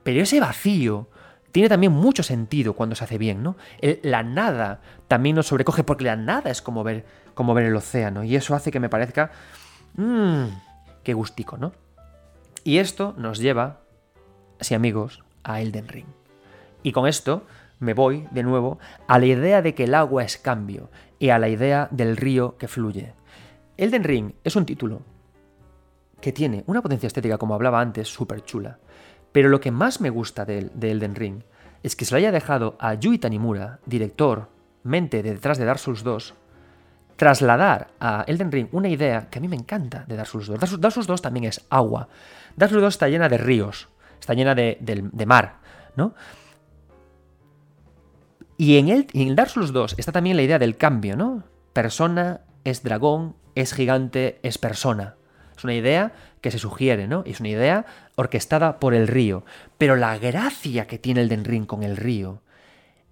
Pero ese vacío, tiene también mucho sentido cuando se hace bien, ¿no? la nada también nos sobrecoge porque la nada es como ver, como ver el océano y eso hace que me parezca... Mmm, qué gustico, ¿no? Y esto nos lleva, sí amigos, a Elden Ring. Y con esto me voy de nuevo a la idea de que el agua es cambio y a la idea del río que fluye. Elden Ring es un título que tiene una potencia estética, como hablaba antes, súper chula. Pero lo que más me gusta de, Elden Ring es que se lo haya dejado a Yui Tanimura, director, mente detrás de Dark Souls 2, trasladar a Elden Ring una idea que a mí me encanta de Dark Souls 2. Dark Souls 2 también es agua. Dark Souls 2 está llena de ríos, está llena de, mar, ¿no? Y en, el, en Dark Souls 2 está también la idea del cambio, ¿no? Persona es dragón, es gigante, es persona. Es una idea que se sugiere, ¿no? Es una idea orquestada por el río. Pero la gracia que tiene el Den Ring con el río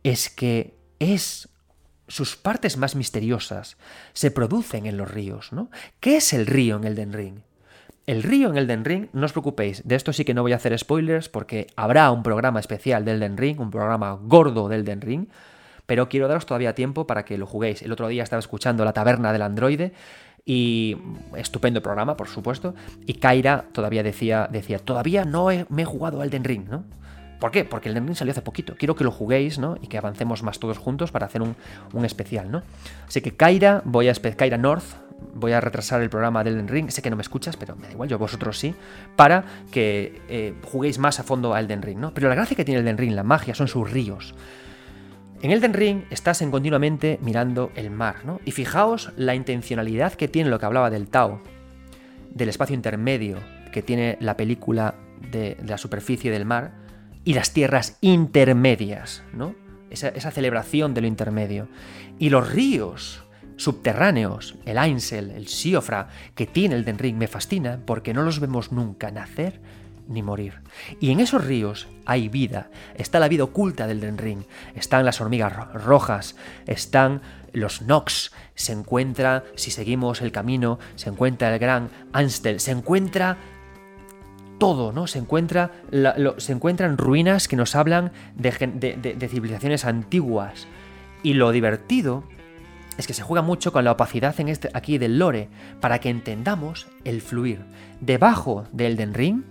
es que es sus partes más misteriosas se producen en los ríos, ¿no? ¿Qué es el río en el Den Ring? El río en el Den Ring, no os preocupéis, de esto sí que no voy a hacer spoilers porque habrá un programa especial del Den Ring, un programa gordo del Den Ring, pero quiero daros todavía tiempo para que lo juguéis. El otro día estaba escuchando La Taberna del Androide y estupendo programa, por supuesto. Y Kaira todavía decía, decía todavía no me he jugado Elden Ring, ¿no? ¿Por qué? Porque Elden Ring salió hace poquito. Quiero que lo juguéis, ¿no? Y que avancemos más todos juntos para hacer un, especial, ¿no? Así que Kaira, voy a Kaira North, voy a retrasar el programa del Ring, sé que no me escuchas, pero me da igual, yo vosotros sí, para que eh, juguéis más a fondo a Elden Ring, ¿no? Pero la gracia que tiene Elden Ring, la magia, son sus ríos. En Elden Ring estás en continuamente mirando el mar, ¿no? Y fijaos la intencionalidad que tiene lo que hablaba del Tao, del espacio intermedio que tiene la película de, la superficie del mar y las tierras intermedias, ¿no? Esa, esa celebración de lo intermedio. Y los ríos, subterráneos, el Ainsel, el Siofra, que tiene el Ring me fascina porque no los vemos nunca nacer ni morir. Y en esos ríos hay vida, está la vida oculta del Ring, están las hormigas rojas, están los Nox, se encuentra, si seguimos el camino, se encuentra el gran Anstel, se encuentra todo, ¿no? Se, encuentra se encuentran ruinas que nos hablan de civilizaciones antiguas. Y lo divertido es que se juega mucho con la opacidad en este, aquí del lore, para que entendamos el fluir. Debajo de Elden Ring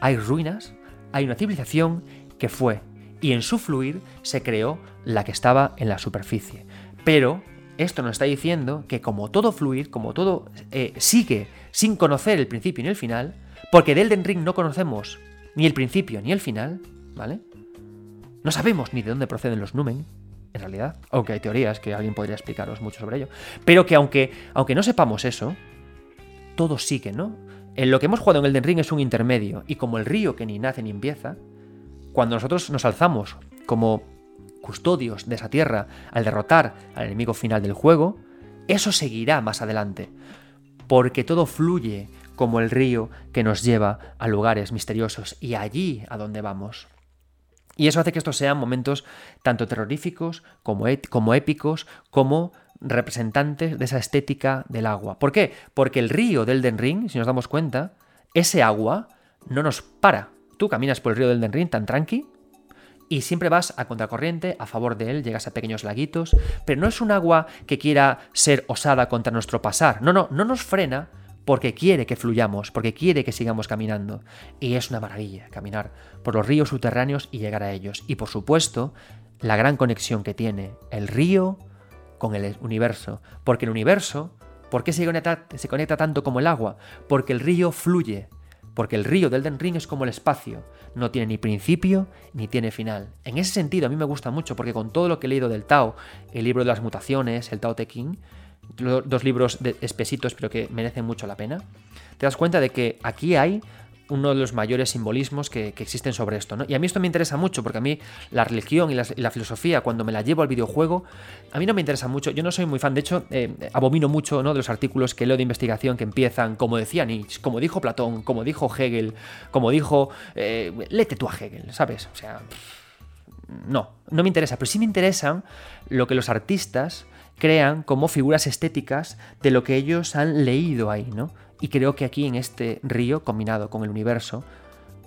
hay ruinas, hay una civilización que fue, y en su fluir se creó la que estaba en la superficie. Pero esto nos está diciendo que como todo fluir, como todo eh, sigue sin conocer el principio ni el final, porque de Elden Ring no conocemos ni el principio ni el final, ¿vale? No sabemos ni de dónde proceden los Numen, en realidad, aunque hay teorías que alguien podría explicaros mucho sobre ello, pero que aunque, aunque no sepamos eso, todo sigue, ¿no? En lo que hemos jugado en Elden Ring es un intermedio, y como el río que ni nace ni empieza, cuando nosotros nos alzamos como custodios de esa tierra al derrotar al enemigo final del juego, eso seguirá más adelante, porque todo fluye como el río que nos lleva a lugares misteriosos y allí a donde vamos. Y eso hace que estos sean momentos tanto terroríficos como, como épicos, como representantes de esa estética del agua. ¿Por qué? Porque el río del Den Ring, si nos damos cuenta, ese agua no nos para. Tú caminas por el río del Den Ring tan tranqui y siempre vas a contracorriente, a favor de él, llegas a pequeños laguitos, pero no es un agua que quiera ser osada contra nuestro pasar. No, no, no nos frena, porque quiere que fluyamos, porque quiere que sigamos caminando. Y es una maravilla caminar por los ríos subterráneos y llegar a ellos. Y por supuesto, la gran conexión que tiene el río con el universo. Porque el universo, ¿por qué se conecta, se conecta tanto como el agua? Porque el río fluye. Porque el río del Den Ring es como el espacio, no tiene ni principio ni tiene final. En ese sentido a mí me gusta mucho porque con todo lo que he leído del Tao, el libro de las mutaciones, el Tao Te King, dos libros de espesitos pero que merecen mucho la pena, te das cuenta de que aquí hay uno de los mayores simbolismos que, existen sobre esto. ¿no? Y a mí esto me interesa mucho, porque a mí la religión y la, filosofía, cuando me la llevo al videojuego, a mí no me interesa mucho. Yo no soy muy fan, de hecho, eh, abomino mucho ¿no? de los artículos que leo de investigación que empiezan, como decía Nietzsche, como dijo Platón, como dijo Hegel, como dijo... Eh, léete tú a Hegel, ¿sabes? O sea... No, no me interesa, pero sí me interesan lo que los artistas crean como figuras estéticas de lo que ellos han leído ahí, ¿no? Y creo que aquí en este río, combinado con el universo,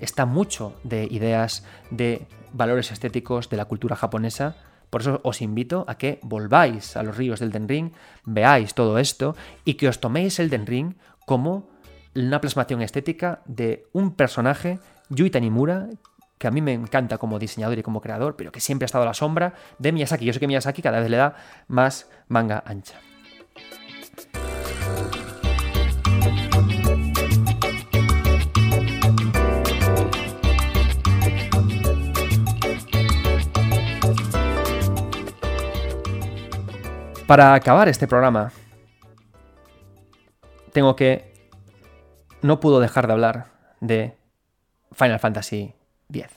está mucho de ideas de valores estéticos de la cultura japonesa. Por eso os invito a que volváis a los ríos del Den Ring, veáis todo esto y que os toméis el Den Ring como una plasmación estética de un personaje, Yui Tanimura, que a mí me encanta como diseñador y como creador, pero que siempre ha estado a la sombra de Miyazaki. Yo sé que Miyazaki cada vez le da más manga ancha. Para acabar este programa, tengo que... No puedo dejar de hablar de Final Fantasy 10.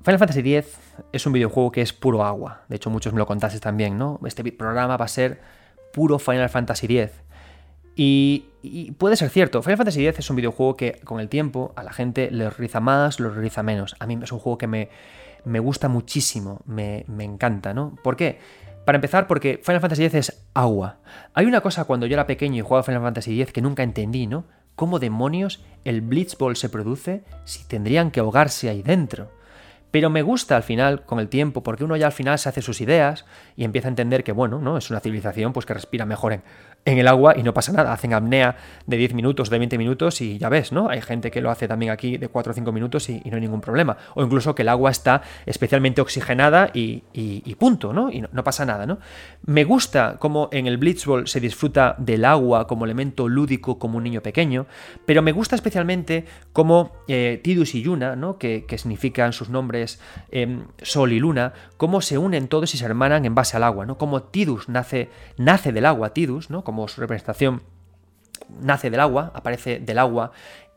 Final Fantasy X es un videojuego que es puro agua. De hecho, muchos me lo contaste también, ¿no? Este programa va a ser puro Final Fantasy X. Y, puede ser cierto, Final Fantasy X es un videojuego que con el tiempo a la gente le riza más, lo riza menos. A mí es un juego que me, me gusta muchísimo, me, me, encanta, ¿no? ¿Por qué? Para empezar, porque Final Fantasy X es agua. Hay una cosa cuando yo era pequeño y jugaba Final Fantasy X que nunca entendí, ¿no? ¿Cómo demonios el Blitzball se produce si tendrían que ahogarse ahí dentro? Pero me gusta al final, con el tiempo, porque uno ya al final se hace sus ideas y empieza a entender que, bueno, ¿no? Es una civilización pues que respira mejor en, en el agua y no pasa nada. Hacen apnea de 10 minutos, de 20 minutos y ya ves, ¿no? Hay gente que lo hace también aquí de 4 o 5 minutos y, no hay ningún problema. O incluso que el agua está especialmente oxigenada y, punto, ¿no? Y no, pasa nada, ¿no? Me gusta cómo en el Blitzball se disfruta del agua como elemento lúdico, como un niño pequeño, pero me gusta especialmente cómo eh, Tidus y Yuna, ¿no? Que, significan sus nombres em, Sol y Luna, cómo se unen todos y se hermanan en base al agua, ¿no? Como Tidus nace, nace del agua, Tidus, ¿no? Como su representación nace del agua, aparece del agua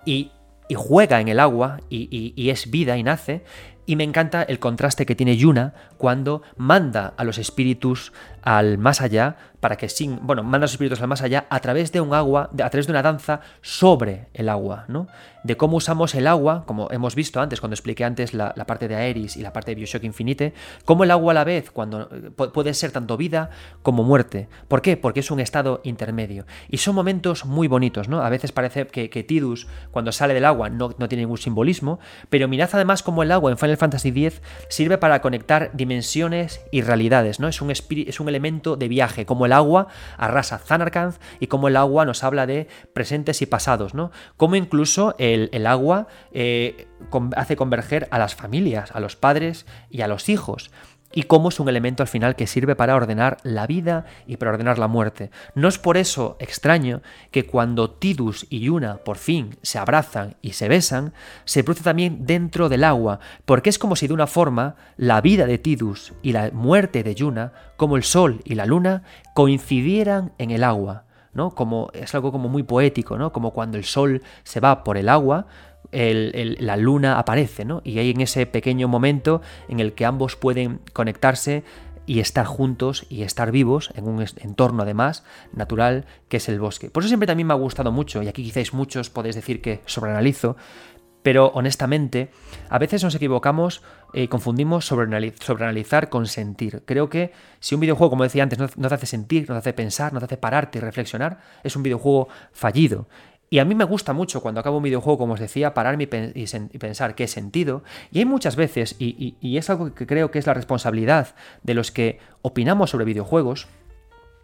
y, juega en el agua y, y, es vida y nace. Y me encanta el contraste que tiene Yuna cuando manda a los espíritus al más allá para que sin, bueno, manda a los espíritus al más allá a través de un agua, a través de una danza sobre el agua, ¿no? De cómo usamos el agua, como hemos visto antes, cuando expliqué antes la, parte de Aeris y la parte de Bioshock Infinite, cómo el agua a la vez cuando eh, puede ser tanto vida como muerte. ¿Por qué? Porque es un estado intermedio. Y son momentos muy bonitos, ¿no? A veces parece que, Tidus, cuando sale del agua, no, no, tiene ningún simbolismo, pero mirad además cómo el agua en Final Fantasy X sirve para conectar dimensiones y realidades, ¿no? Es un, es un elemento de viaje, como el agua arrasa Zanarkand y cómo el agua nos habla de presentes y pasados, ¿no? Cómo incluso el, agua eh, hace converger a las familias, a los padres y a los hijos y cómo es un elemento al final que sirve para ordenar la vida y para ordenar la muerte. No es por eso extraño que cuando Tidus y Yuna por fin se abrazan y se besan, se produce también dentro del agua, porque es como si de una forma la vida de Tidus y la muerte de Yuna, como el sol y la luna, coincidieran en el agua. ¿no? Como, es algo como muy poético, ¿no? Como cuando el sol se va por el agua, la luna aparece, ¿no? Y hay en ese pequeño momento en el que ambos pueden conectarse y estar juntos y estar vivos en un entorno además natural que es el bosque. Por eso siempre también me ha gustado mucho, y aquí quizás muchos podéis decir que sobreanalizo, pero honestamente, a veces nos equivocamos y confundimos sobreanalizar con sentir. Creo que si un videojuego, como decía antes, no, te hace sentir, no te hace pensar, no te hace pararte y reflexionar, es un videojuego fallido. Y a mí me gusta mucho cuando acabo un videojuego, como os decía, pararme y, pensar qué sentido. Y hay muchas veces, y, es algo que creo que es la responsabilidad de los que opinamos sobre videojuegos,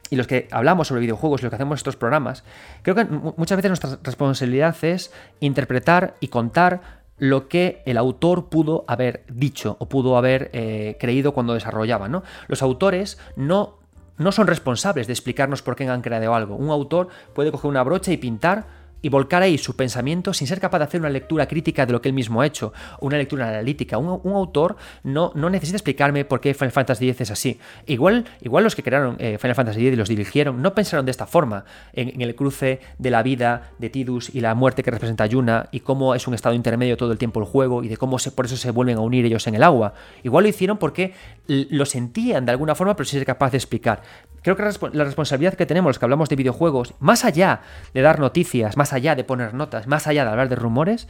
y los que hablamos sobre videojuegos y los que hacemos estos programas, creo que muchas veces nuestra responsabilidad es interpretar y contar lo que el autor pudo haber dicho o pudo haber eh, creído cuando desarrollaba. ¿no? Los autores no, no son responsables de explicarnos por qué han creado algo. Un autor puede coger una brocha y pintar y volcar ahí su pensamiento sin ser capaz de hacer una lectura crítica de lo que él mismo ha hecho, una lectura analítica. Un, autor no, no, necesita explicarme por qué Final Fantasy X es así. Igual, igual los que crearon eh, Final Fantasy X y los dirigieron no pensaron de esta forma, en, el cruce de la vida de Tidus y la muerte que representa Yuna, y cómo es un estado intermedio todo el tiempo el juego, y de cómo se, por eso se vuelven a unir ellos en el agua. Igual lo hicieron porque lo sentían de alguna forma, pero sin ser capaz de explicar. Creo que la responsabilidad que tenemos los que hablamos de videojuegos, más allá de dar noticias, más allá de poner notas, más allá de hablar de rumores,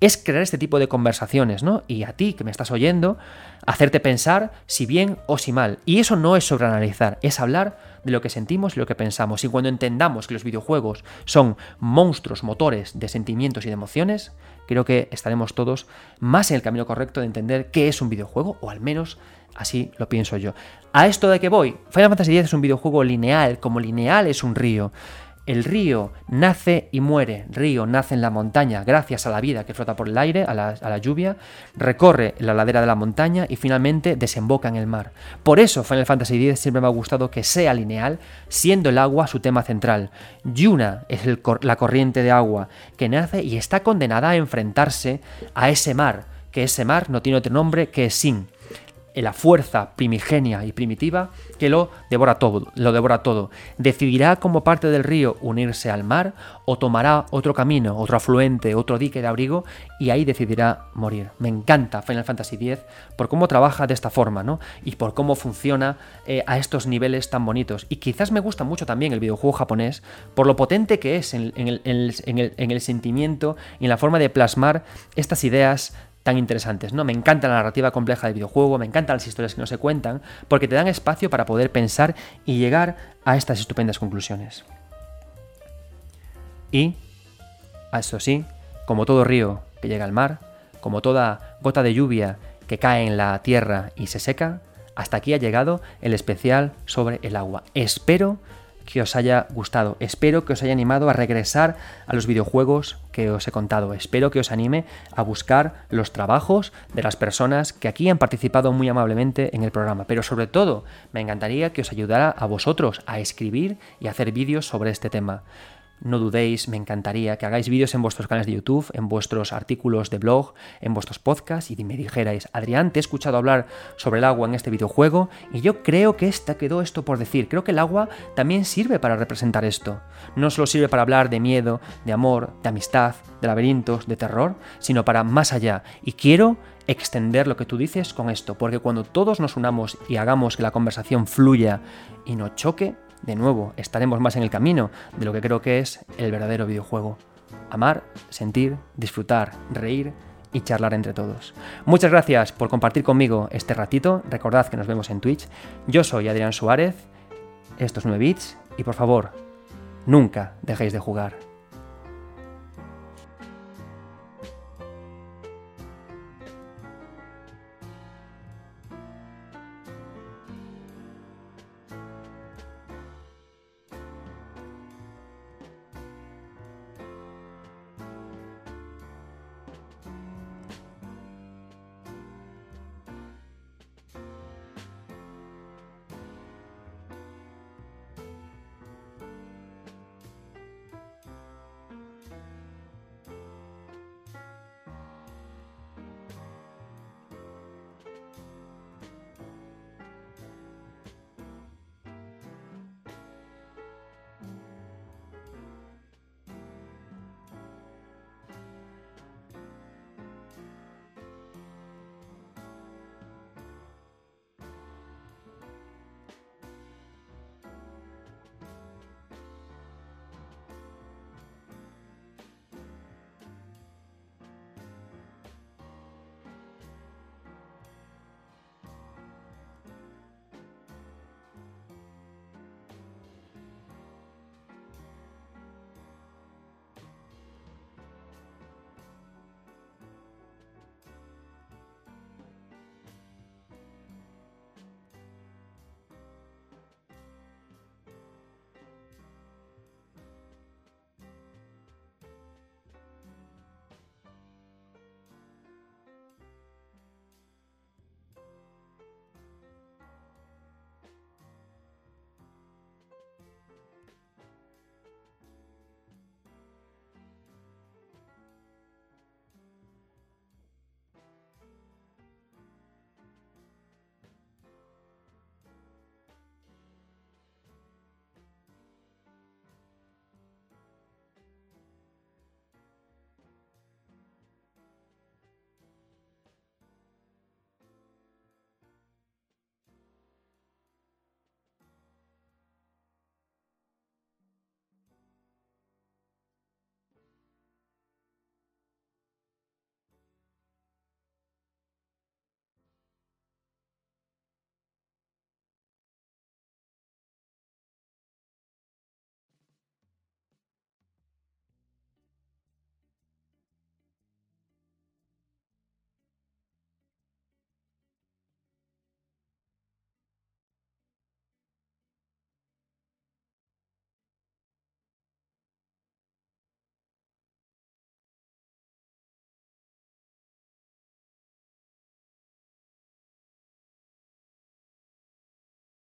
es crear este tipo de conversaciones, ¿no? Y a ti que me estás oyendo, hacerte pensar si bien o si mal. Y eso no es sobreanalizar, es hablar de lo que sentimos y lo que pensamos. Y cuando entendamos que los videojuegos son monstruos motores de sentimientos y de emociones, creo que estaremos todos más en el camino correcto de entender qué es un videojuego, o al menos Así lo pienso yo. A esto de que voy, Final Fantasy X es un videojuego lineal, como lineal es un río. El río nace y muere, río nace en la montaña gracias a la vida que flota por el aire, a la, lluvia, recorre la ladera de la montaña y finalmente desemboca en el mar. Por eso Final Fantasy X siempre me ha gustado que sea lineal, siendo el agua su tema central. Yuna es la corriente de agua que nace y está condenada a enfrentarse a ese mar, que ese mar no tiene otro nombre que Sin la fuerza primigenia y primitiva que lo devora todo, lo devora todo. Decidirá como parte del río unirse al mar o tomará otro camino, otro afluente, otro dique de abrigo y ahí decidirá morir. Me encanta Final Fantasy X por cómo trabaja de esta forma, ¿no? Y por cómo funciona eh, a estos niveles tan bonitos. Y quizás me gusta mucho también el videojuego japonés por lo potente que es en el sentimiento y en la forma de plasmar estas ideas tan interesantes, ¿no? Me encanta la narrativa compleja del videojuego, me encantan las historias que no se cuentan, porque te dan espacio para poder pensar y llegar a estas estupendas conclusiones. Y, eso sí, como todo río que llega al mar, como toda gota de lluvia que cae en la tierra y se seca, hasta aquí ha llegado el especial sobre el agua. Espero que os haya gustado. Espero que os haya animado a regresar a los videojuegos que os he contado. Espero que os anime a buscar los trabajos de las personas que aquí han participado muy amablemente en el programa. Pero sobre todo, me encantaría que os ayudara a vosotros a escribir y hacer vídeos sobre este tema. No dudéis, me encantaría que hagáis vídeos en vuestros canales de YouTube, en vuestros artículos de blog, en vuestros podcasts y me dijerais, Adrián, te he escuchado hablar sobre el agua en este videojuego y yo creo que esta quedó esto por decir. Creo que el agua también sirve para representar esto. No solo sirve para hablar de miedo, de amor, de amistad, de laberintos, de terror, sino para más allá. Y quiero extender lo que tú dices con esto, porque cuando todos nos unamos y hagamos que la conversación fluya y no choque, de nuevo, estaremos más en el camino de lo que creo que es el verdadero videojuego. Amar, sentir, disfrutar, reír y charlar entre todos. Muchas gracias por compartir conmigo este ratito. Recordad que nos vemos en Twitch. Yo soy Adrián Suárez. Estos 9 bits. Y por favor, nunca dejéis de jugar.